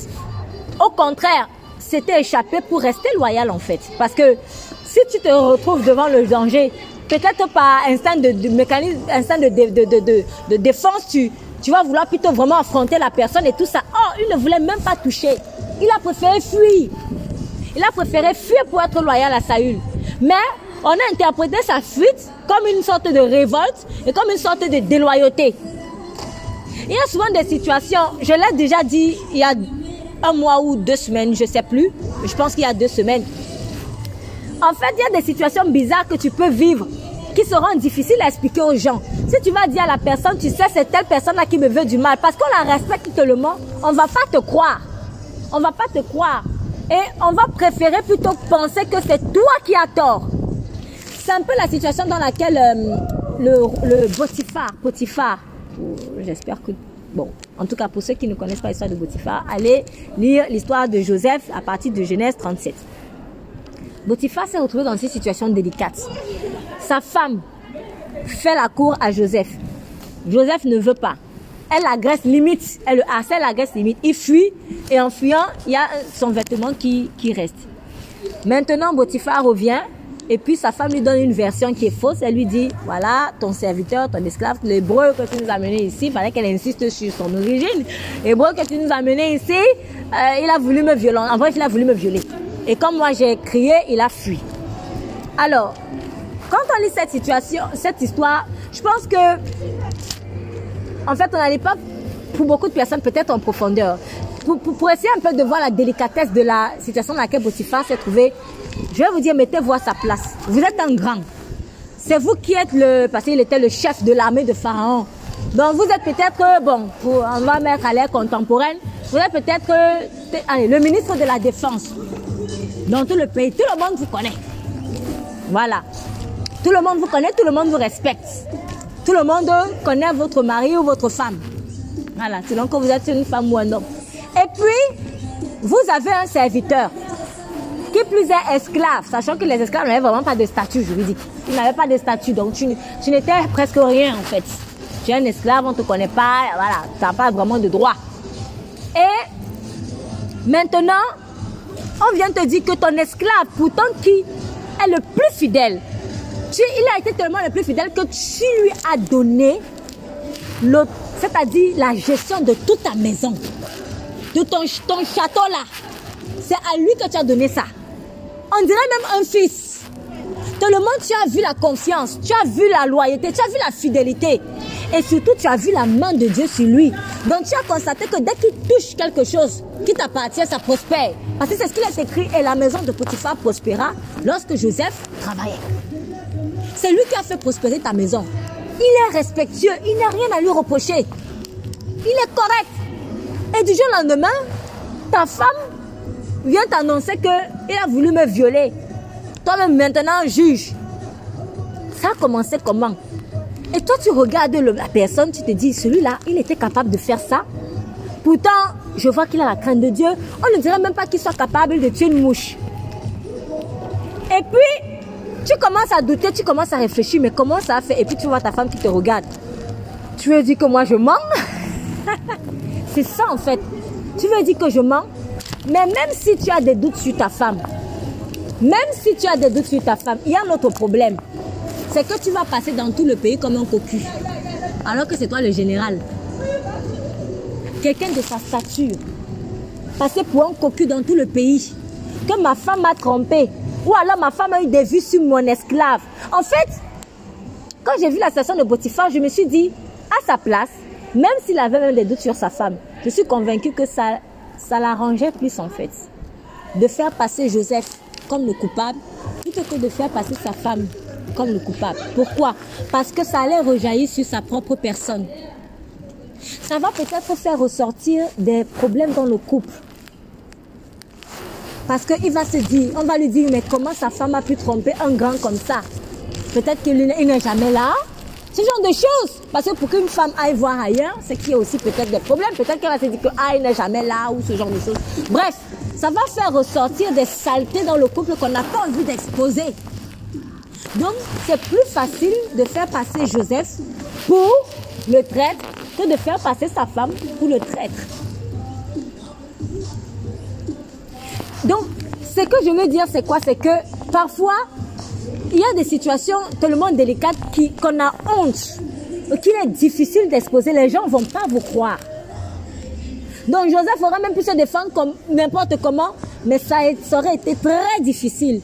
au contraire, s'était échappé pour rester loyal en fait. Parce que si tu te retrouves devant le danger, peut-être par instinct de, mécanisme, instinct de, de, défense, tu, tu vas vouloir plutôt vraiment affronter la personne et tout ça. Oh, il ne voulait même pas toucher. Il a préféré fuir. Il a préféré fuir pour être loyal à Saül. Mais on a interprété sa fuite comme une sorte de révolte et comme une sorte de déloyauté. Il y a souvent des situations, je l'ai déjà dit il y a un mois ou deux semaines, je ne sais plus, je pense qu'il y a deux semaines. En fait, il y a des situations bizarres que tu peux vivre qui seront difficiles à expliquer aux gens. Si tu vas dire à la personne, tu sais, c'est telle personne-là qui me veut du mal, parce qu'on la respecte tellement, on va pas te croire. On va pas te croire. Et on va préférer plutôt penser que c'est toi qui as tort. C'est un peu la situation dans laquelle euh, le, le Potiphar, Potiphar, j'espère que Bon, en tout cas, pour ceux qui ne connaissent pas l'histoire de Potiphar, allez lire l'histoire de Joseph à partir de Genèse 37. Potiphar s'est retrouvé dans une situation délicate. Sa femme fait la cour à Joseph. Joseph ne veut pas. Elle agresse limite. Elle le harcèle, agresse limite. Il fuit et en fuyant, il y a son vêtement qui, qui reste. Maintenant, Potiphar revient et puis sa femme lui donne une version qui est fausse. Elle lui dit, voilà, ton serviteur, ton esclave, l'hébreu que tu nous as amené ici, fallait qu'elle insiste sur son origine. L'hébreu que tu nous as amené ici, euh, il a voulu me violer. En vrai, il a voulu me violer. Et comme moi j'ai crié, il a fui. Alors, quand on lit cette situation, cette histoire, je pense que, en fait, on n'allait pas, pour beaucoup de personnes, peut-être en profondeur. Pour, pour, essayer un peu de voir la délicatesse de la situation dans laquelle Potiphar s'est trouvé, je vais vous dire, mettez-vous à sa place. Vous êtes un grand. C'est vous qui êtes le, parce qu'il était le chef de l'armée de Pharaon. Donc vous êtes peut-être, bon, pour, on va mettre à l'ère contemporaine, vous êtes peut-être allez, le ministre de la Défense dans tout le pays. Tout le monde vous connaît. Voilà. Tout le monde vous connaît, tout le monde vous respecte. Tout le monde connaît votre mari ou votre femme. Voilà, selon que vous êtes une femme ou un homme. Et puis, vous avez un serviteur qui plus est esclave, sachant que les esclaves n'avaient vraiment pas de statut juridique. Ils n'avaient pas de statut, donc tu, tu n'étais presque rien en fait. Tu es un esclave, on ne te connaît pas, voilà, tu n'as pas vraiment de droit. Et maintenant, on vient te dire que ton esclave, pourtant qui est le plus fidèle, tu, il a été tellement le plus fidèle que tu lui as donné, c'est-à-dire la gestion de toute ta maison, de ton, ton château là. C'est à lui que tu as donné ça. On dirait même un fils. Tellement tu as vu la confiance, tu as vu la loyauté, tu as vu la fidélité. Et surtout, tu as vu la main de Dieu sur lui. Donc, tu as constaté que dès qu'il touche quelque chose qui t'appartient, ça prospère. Parce que c'est ce qu'il est écrit. Et la maison de Potiphar prospéra lorsque Joseph travaillait. C'est lui qui a fait prospérer ta maison. Il est respectueux. Il n'a rien à lui reprocher. Il est correct. Et du jour au lendemain, ta femme vient t'annoncer qu'il a voulu me violer. Toi-même, maintenant, juge. Ça a commencé comment? Et toi, tu regardes la personne, tu te dis, celui-là, il était capable de faire ça? Pourtant, je vois qu'il a la crainte de Dieu. On ne dirait même pas qu'il soit capable de tuer une mouche. Et puis, tu commences à douter, tu commences à réfléchir, mais comment ça a fait? Et puis tu vois ta femme qui te regarde. Tu veux dire que moi je mens? C'est ça en fait. Tu veux dire que je mens? Mais même si tu as des doutes sur ta femme, même si tu as des doutes sur ta femme, il y a un autre problème c'est que tu vas passer dans tout le pays comme un cocu. Alors que c'est toi le général. Quelqu'un de sa stature. Passer pour un cocu dans tout le pays. Que ma femme m'a trompé. Ou alors ma femme a eu des vues sur mon esclave. En fait, quand j'ai vu la station de Botifar, je me suis dit, à sa place, même s'il avait même des doutes sur sa femme, je suis convaincue que ça, ça l'arrangeait plus en fait. De faire passer Joseph comme le coupable, plutôt que de faire passer sa femme comme le coupable. Pourquoi? Parce que ça allait rejaillir sur sa propre personne. Ça va peut-être faire ressortir des problèmes dans le couple. Parce qu'il va se dire, on va lui dire, mais comment sa femme a pu tromper un grand comme ça? Peut-être qu'il n'est jamais là. Ce genre de choses. Parce que pour qu'une femme aille voir ailleurs, c'est qu'il y a aussi peut-être des problèmes. Peut-être qu'elle va se dire que ah, il n'est jamais là ou ce genre de choses. Bref, ça va faire ressortir des saletés dans le couple qu'on n'a pas envie d'exposer. Donc, c'est plus facile de faire passer Joseph pour le traître que de faire passer sa femme pour le traître. Donc, ce que je veux dire, c'est quoi? C'est que parfois, il y a des situations tellement délicates qu'on a honte, qu'il est difficile d'exposer. Les gens ne vont pas vous croire. Donc, Joseph aurait même pu se défendre comme n'importe comment, mais ça, aurait été très difficile.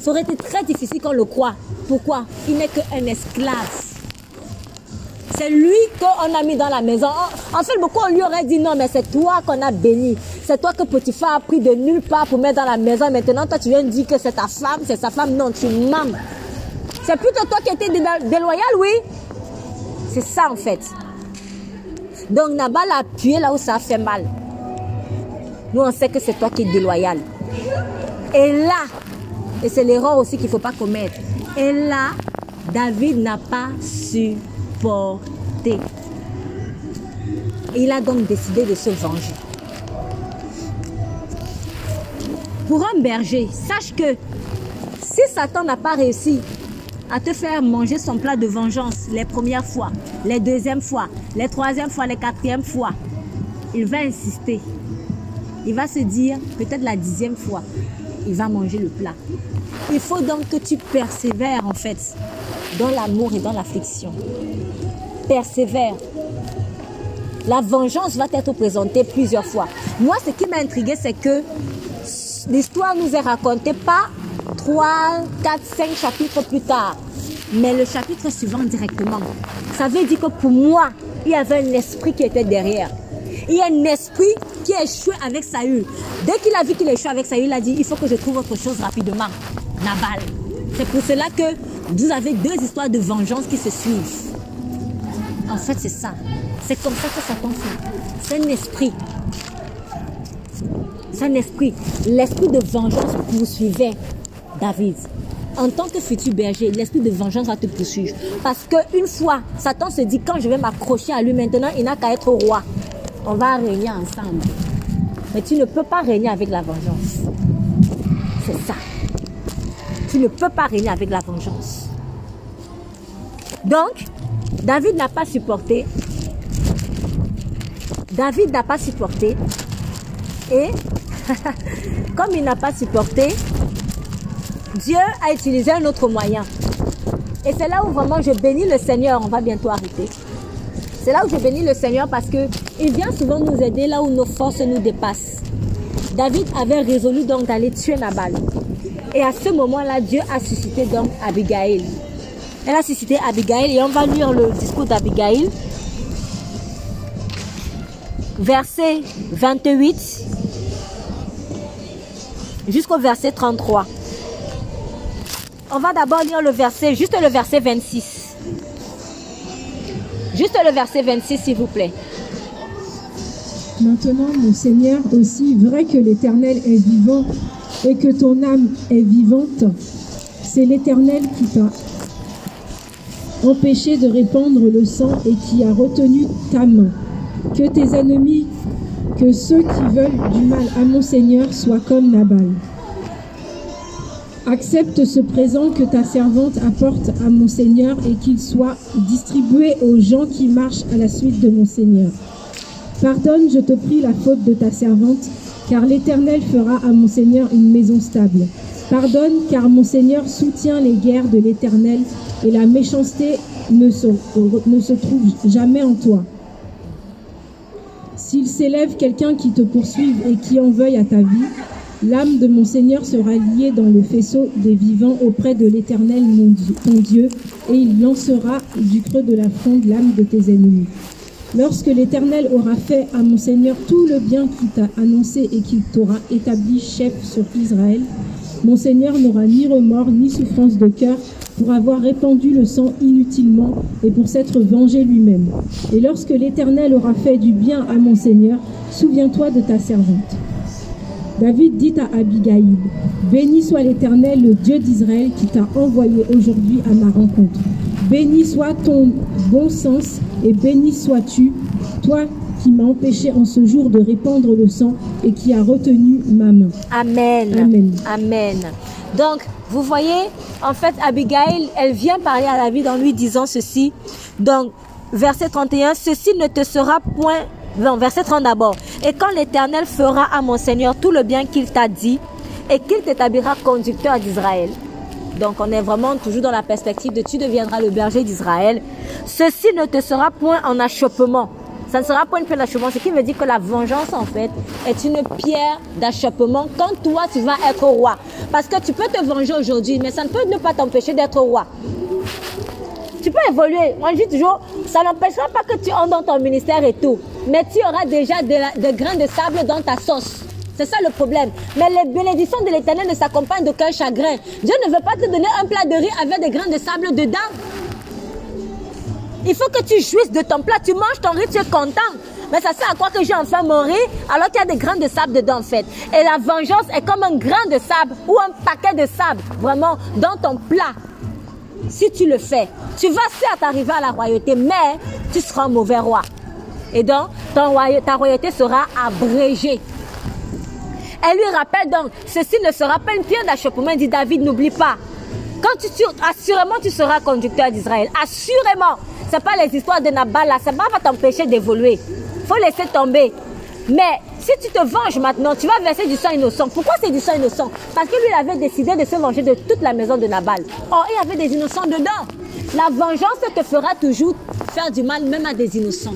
Ça aurait été très difficile qu'on le croit. Pourquoi? Il n'est qu'un esclave. C'est lui qu'on a mis dans la maison. En fait, beaucoup on lui aurait dit non, mais c'est toi qu'on a béni. C'est toi que Potiphar a pris de nulle part pour mettre dans la maison. Maintenant, toi, tu viens de dire que c'est ta femme, c'est sa femme. Non, tu mens. C'est plutôt toi qui étais déloyal, oui. C'est ça en fait. Donc Nabal a appuyé là où ça a fait mal. Nous, on sait que c'est toi qui es déloyal. Et là, et c'est l'erreur aussi qu'il ne faut pas commettre. Et là, David n'a pas Il a donc décidé de se venger. Pour un berger, sache que si Satan n'a pas réussi à te faire manger son plat de vengeance les premières fois, les deuxièmes fois, les troisièmes fois, les quatrièmes fois, il va insister. Il va se dire, peut-être la dixième fois, il va manger le plat. Il faut donc que tu persévères en fait dans l'amour et dans l'affliction. Persévère. La vengeance va être présentée plusieurs fois. Moi, ce qui m'a intrigué, c'est que l'histoire nous est racontée pas 3, 4, 5 chapitres plus tard, mais le chapitre suivant directement. Ça veut dire que pour moi, il y avait un esprit qui était derrière. Il y a un esprit qui a échoué avec Saül. Dès qu'il a vu qu'il échoué avec Saül, il a dit, il faut que je trouve autre chose rapidement. Nabal. C'est pour cela que vous avez deux histoires de vengeance qui se suivent. En fait, c'est ça. C'est comme ça que Satan fait. C'est un esprit. C'est un esprit. L'esprit de vengeance poursuivait David. En tant que futur berger, l'esprit de vengeance va te poursuivre. Parce qu'une fois, Satan se dit, quand je vais m'accrocher à lui maintenant, il n'a qu'à être roi. On va régner ensemble. Mais tu ne peux pas régner avec la vengeance. C'est ça. Ne peux pas régner avec la vengeance. Donc, David n'a pas supporté. David n'a pas supporté. Et comme il n'a pas supporté, Dieu a utilisé un autre moyen. Et c'est là où vraiment je bénis le Seigneur. On va bientôt arrêter. C'est là où je bénis le Seigneur parce que il vient souvent nous aider là où nos forces nous dépassent. David avait résolu donc d'aller tuer Nabal. Et à ce moment-là, Dieu a suscité donc Abigail. Elle a suscité Abigail et on va lire le discours d'Abigail. Verset 28 jusqu'au verset 33. On va d'abord lire le verset, juste le verset 26. Juste le verset 26, s'il vous plaît. Maintenant, mon Seigneur, aussi vrai que l'Éternel est vivant et que ton âme est vivante, c'est l'Éternel qui t'a empêché de répandre le sang et qui a retenu ta main. Que tes ennemis, que ceux qui veulent du mal à mon Seigneur soient comme Nabal. Accepte ce présent que ta servante apporte à mon Seigneur et qu'il soit distribué aux gens qui marchent à la suite de mon Seigneur. Pardonne, je te prie, la faute de ta servante, car l'Éternel fera à mon Seigneur une maison stable. Pardonne, car mon Seigneur soutient les guerres de l'Éternel, et la méchanceté ne se, trouve jamais en toi. S'il s'élève quelqu'un qui te poursuive et qui en veuille à ta vie, l'âme de mon Seigneur sera liée dans le faisceau des vivants auprès de l'Éternel mon Dieu, et il lancera du creux de la fronde l'âme de tes ennemis. Lorsque l'Éternel aura fait à mon Seigneur tout le bien qu'il t'a annoncé et qu'il t'aura établi chef sur Israël, mon Seigneur n'aura ni remords ni souffrance de cœur pour avoir répandu le sang inutilement et pour s'être vengé lui-même. Et lorsque l'Éternel aura fait du bien à mon Seigneur, souviens-toi de ta servante. David dit à Abigail, Béni soit l'Éternel, le Dieu d'Israël, qui t'a envoyé aujourd'hui à ma rencontre. Béni soit ton bon sens et béni sois-tu, toi qui m'as empêché en ce jour de répandre le sang et qui a retenu ma main. Amen. Amen. Amen. Donc, vous voyez, en fait, Abigail, elle vient parler à David en lui disant ceci. Donc, verset 31, ceci ne te sera point... Non, verset 30 d'abord. Et quand l'Éternel fera à mon Seigneur tout le bien qu'il t'a dit, et qu'il t'établira conducteur d'Israël. Donc, on est vraiment toujours dans la perspective de tu deviendras le berger d'Israël. Ceci ne te sera point en achoppement. Ça ne sera point une pierre d'achoppement, ce qui veut dire que la vengeance, en fait, est une pierre d'achoppement quand toi, tu vas être roi. Parce que tu peux te venger aujourd'hui, mais ça ne peut ne pas t'empêcher d'être roi. Tu peux évoluer. Moi, je dis toujours, ça n'empêchera pas que tu entres dans ton ministère et tout. Mais tu auras déjà de, la, de grains de sable dans ta sauce. C'est ça le problème. Mais les bénédictions de l'éternel ne s'accompagnent d'aucun chagrin. Dieu ne veut pas te donner un plat de riz avec des grains de sable dedans. Il faut que tu jouisses de ton plat. Tu manges ton riz, tu es content. Mais ça sert à quoi que j'ai enfin mon riz alors qu'il y a des grains de sable dedans en fait. Et la vengeance est comme un grain de sable ou un paquet de sable vraiment dans ton plat. Si tu le fais, tu vas certes arriver à la royauté, mais tu seras un mauvais roi. Et donc, ton ta royauté sera abrégée. Elle lui rappelle donc, ceci ne sera pas une pierre d'achoppement, dit David, n'oublie pas. Quand tu, assurément tu seras conducteur d'Israël. Assurément. Ce pas les histoires de Nabal là, ça va t'empêcher d'évoluer. faut laisser tomber. Mais si tu te venges maintenant, tu vas verser du sang innocent. Pourquoi c'est du sang innocent? Parce que lui, avait décidé de se venger de toute la maison de Nabal. Or, il y avait des innocents dedans. La vengeance te fera toujours faire du mal, même à des innocents.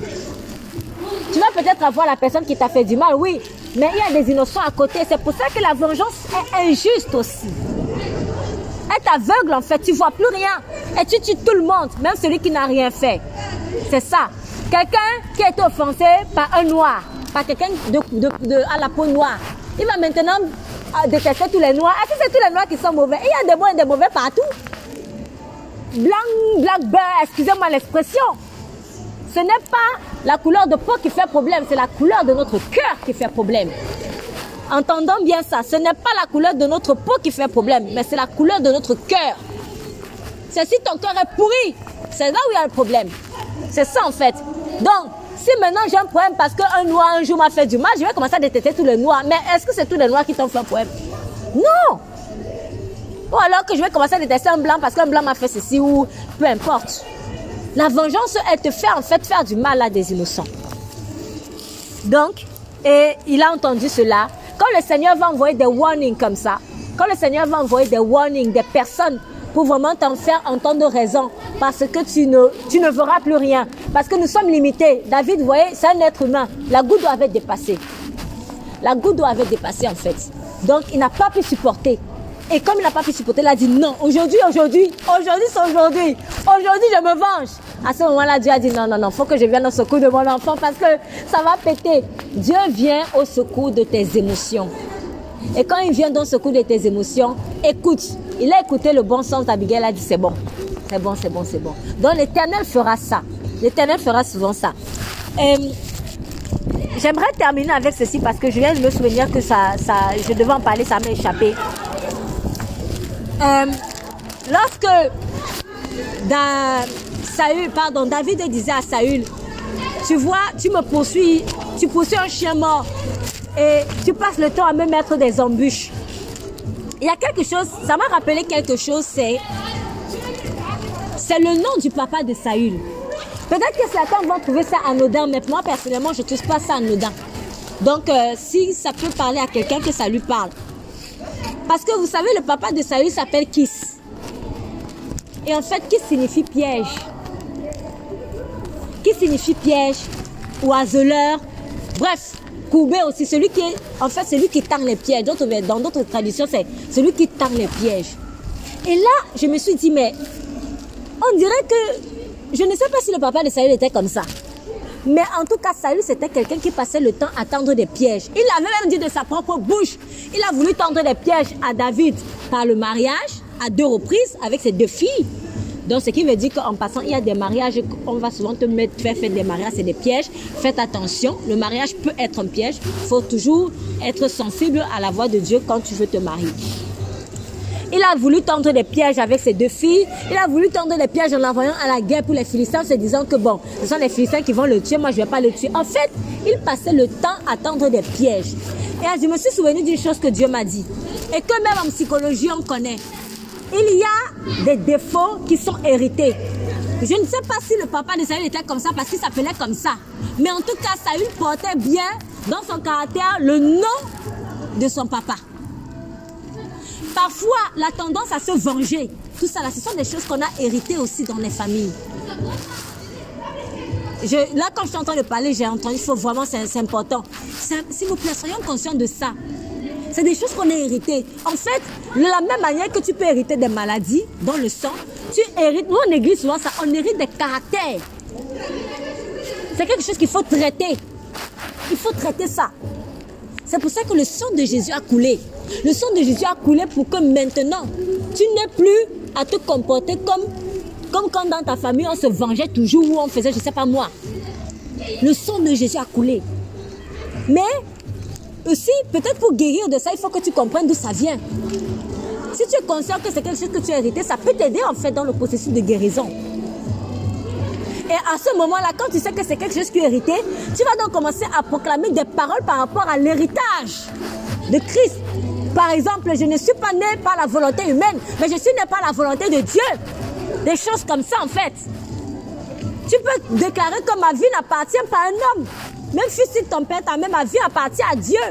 Tu vas peut-être avoir la personne qui t'a fait du mal, oui, mais il y a des innocents à côté. C'est pour ça que la vengeance est injuste aussi. Elle t'aveugle en fait, tu vois plus rien. Et tu tues tout le monde, même celui qui n'a rien fait. C'est ça. Quelqu'un qui est offensé par un noir, par quelqu'un à la peau noire, il va maintenant euh, détester tous les noirs. Est-ce que c'est tous les noirs qui sont mauvais? Il y a des bons et des mauvais partout. Blanc, black bear, excusez-moi l'expression. Ce n'est pas la couleur de peau qui fait problème, c'est la couleur de notre cœur qui fait problème. Entendons bien ça, ce n'est pas la couleur de notre peau qui fait problème, mais c'est la couleur de notre cœur. C'est si ton cœur est pourri, c'est là où il y a le problème. C'est ça en fait. Donc, si maintenant j'ai un problème parce qu'un noir un jour m'a fait du mal, je vais commencer à détester tous les noirs. Mais est-ce que c'est tous les noirs qui t'ont fait un problème? Non Ou alors que je vais commencer à détester un blanc parce qu'un blanc m'a fait ceci ou peu importe. La vengeance, elle te fait en fait faire du mal à des innocents. Donc, et il a entendu cela. Quand le Seigneur va envoyer des warnings comme ça, quand le Seigneur va envoyer des warnings, des personnes pour vraiment t'en faire entendre raison, parce que tu ne, tu ne verras plus rien, parce que nous sommes limités. David, vous voyez, c'est un être humain. La goutte doit être dépassée. La goutte doit être dépassée en fait. Donc, il n'a pas pu supporter. Et comme il n'a pas pu supporter, il a dit non, aujourd'hui, aujourd'hui, aujourd'hui, c'est aujourd'hui. Aujourd'hui, je me venge. À ce moment-là, Dieu a dit non, non, non, faut que je vienne au secours de mon enfant parce que ça va péter. Dieu vient au secours de tes émotions. Et quand il vient au secours de tes émotions, écoute. Il a écouté le bon sens d'Abigail, a dit c'est bon, c'est bon, c'est bon, c'est bon. Donc l'éternel fera ça. L'éternel fera souvent ça. J'aimerais terminer avec ceci parce que je viens de me souvenir que ça, je devais en parler, ça m'a échappé. Euh, lorsque Saül, pardon, David disait à Saül, tu vois, tu me poursuis, tu poursuis un chien mort et tu passes le temps à me mettre des embûches. Il y a quelque chose, ça m'a rappelé quelque chose, c'est c'est le nom du papa de Saül. Peut-être que certains vont trouver ça anodin, mais moi personnellement, je ne trouve pas ça anodin. Donc, euh, si ça peut parler à quelqu'un, que ça lui parle. Parce que vous savez, le papa de Saül s'appelle Kiss. Et en fait, Kiss signifie piège. Qui signifie piège, oiseleur, bref, courbé aussi, celui qui est, en fait, celui qui tend les pièges. Dans d'autres traditions, c'est celui qui tend les pièges. Et là, je me suis dit, mais on dirait que, je ne sais pas si le papa de Saül était comme ça. Mais en tout cas, Saül, c'était quelqu'un qui passait le temps à tendre des pièges. Il avait même dit de sa propre bouche. Il a voulu tendre des pièges à David par le mariage à deux reprises avec ses deux filles. Donc, ce qui veut dire qu'en passant, il y a des mariages, on va souvent te mettre, faire, faire des mariages, c'est des pièges. Faites attention, le mariage peut être un piège. Il faut toujours être sensible à la voix de Dieu quand tu veux te marier. Il a voulu tendre des pièges avec ses deux filles. Il a voulu tendre des pièges en l'envoyant à la guerre pour les Philistins, se disant que bon, ce sont les Philistins qui vont le tuer, moi je ne vais pas le tuer. En fait, il passait le temps à tendre des pièges. Et je me suis souvenu d'une chose que Dieu m'a dit. Et que même en psychologie, on connaît. Il y a des défauts qui sont hérités. Je ne sais pas si le papa de Saül était comme ça parce qu'il s'appelait comme ça. Mais en tout cas, Saül portait bien dans son caractère le nom de son papa. Parfois, la tendance à se venger, tout ça, là, ce sont des choses qu'on a héritées aussi dans les familles. là, quand je suis en train de parler, j'ai entendu, il faut vraiment, c'est important. S'il vous plaît, soyons conscients de ça. C'est des choses qu'on a héritées. En fait, de la même manière que tu peux hériter des maladies dans le sang, tu hérites, nous en église souvent ça, on hérite des caractères. C'est quelque chose qu'il faut traiter. Il faut traiter ça. C'est pour ça que le sang de Jésus a coulé. Le sang de Jésus a coulé pour que maintenant, tu n'aies plus à te comporter comme, quand dans ta famille on se vengeait toujours ou on faisait, je ne sais pas moi. Le sang de Jésus a coulé. Mais aussi, peut-être pour guérir de ça, il faut que tu comprennes d'où ça vient. Si tu es conscient que c'est quelque chose que tu as hérité, ça peut t'aider en fait dans le processus de guérison. Et à ce moment-là, quand tu sais que c'est quelque chose tu as hérité, tu vas donc commencer à proclamer des paroles par rapport à l'héritage de Christ. Par exemple, je ne suis pas né par la volonté humaine, mais je suis né par la volonté de Dieu. Des choses comme ça, en fait. Tu peux déclarer que ma vie n'appartient pas à un homme. Même si ton père t'a même ma vie appartient à Dieu.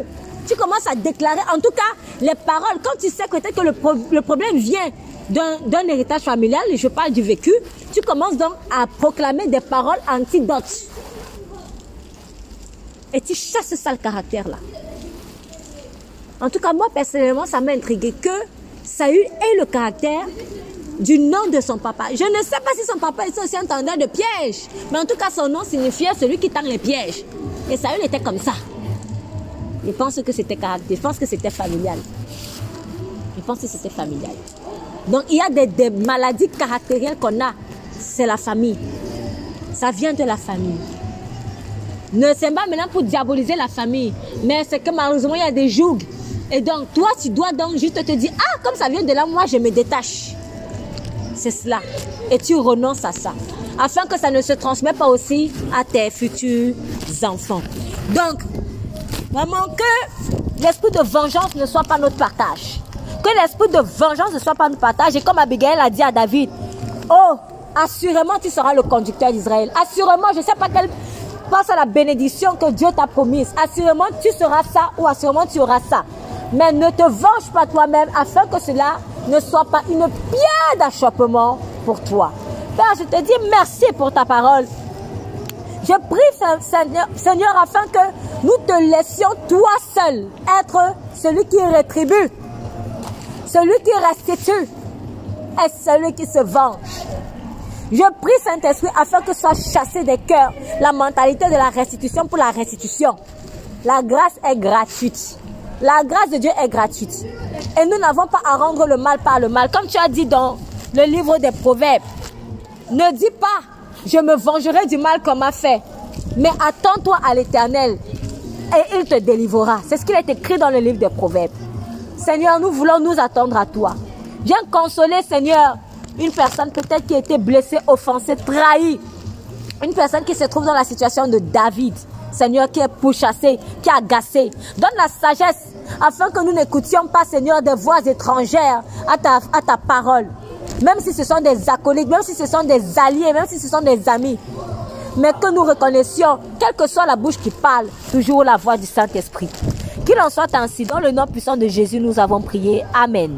Tu commences à déclarer, en tout cas, les paroles. Quand tu sais que, que le, le problème vient d'un héritage familial, et je parle du vécu, tu commences donc à proclamer des paroles antidotes. Et tu chasses ce sale caractère-là. En tout cas, moi, personnellement, ça m'a intrigué que Saül ait le caractère du nom de son papa. Je ne sais pas si son papa est aussi un tendeur de pièges, mais en tout cas, son nom signifiait celui qui tend les pièges. Et Saül était comme ça. Je pense que c'était caractère, pense que c'était familial. Je pense que c'était familial. Donc, il y a des, maladies caractérielles qu'on a. C'est la famille. Ça vient de la famille. Ne c'est pas maintenant pour diaboliser la famille, mais c'est que malheureusement, il y a des jougs et donc, toi, tu dois donc juste te dire, ah, comme ça vient de là, moi, je me détache. C'est cela. Et tu renonces à ça. Afin que ça ne se transmette pas aussi à tes futurs enfants. Donc, vraiment, que l'esprit de vengeance ne soit pas notre partage. Que l'esprit de vengeance ne soit pas notre partage. Et comme Abigail a dit à David, oh, assurément, tu seras le conducteur d'Israël. Assurément, je ne sais pas quelle pense à la bénédiction que Dieu t'a promise. Assurément, tu seras ça ou assurément, tu auras ça. Mais ne te venge pas toi-même afin que cela ne soit pas une pierre d'achoppement pour toi. Père, je te dis merci pour ta parole. Je prie, Seigneur, Seigneur, afin que nous te laissions toi seul être celui qui rétribue, celui qui restitue et celui qui se venge. Je prie, Saint-Esprit, afin que soit chassé des cœurs la mentalité de la restitution pour la restitution. La grâce est gratuite. La grâce de Dieu est gratuite. Et nous n'avons pas à rendre le mal par le mal. Comme tu as dit dans le livre des Proverbes, ne dis pas, je me vengerai du mal qu'on m'a fait. Mais attends-toi à l'éternel et il te délivrera. C'est ce qu'il est écrit dans le livre des Proverbes. Seigneur, nous voulons nous attendre à toi. Viens consoler, Seigneur, une personne peut-être qui a été blessée, offensée, trahie. Une personne qui se trouve dans la situation de David. Seigneur, qui est pourchassé, qui est agacé. Donne la sagesse afin que nous n'écoutions pas, Seigneur, des voix étrangères à ta, à ta parole. Même si ce sont des acolytes, même si ce sont des alliés, même si ce sont des amis. Mais que nous reconnaissions, quelle que soit la bouche qui parle, toujours la voix du Saint-Esprit. Qu'il en soit ainsi. Dans le nom puissant de Jésus, nous avons prié. Amen.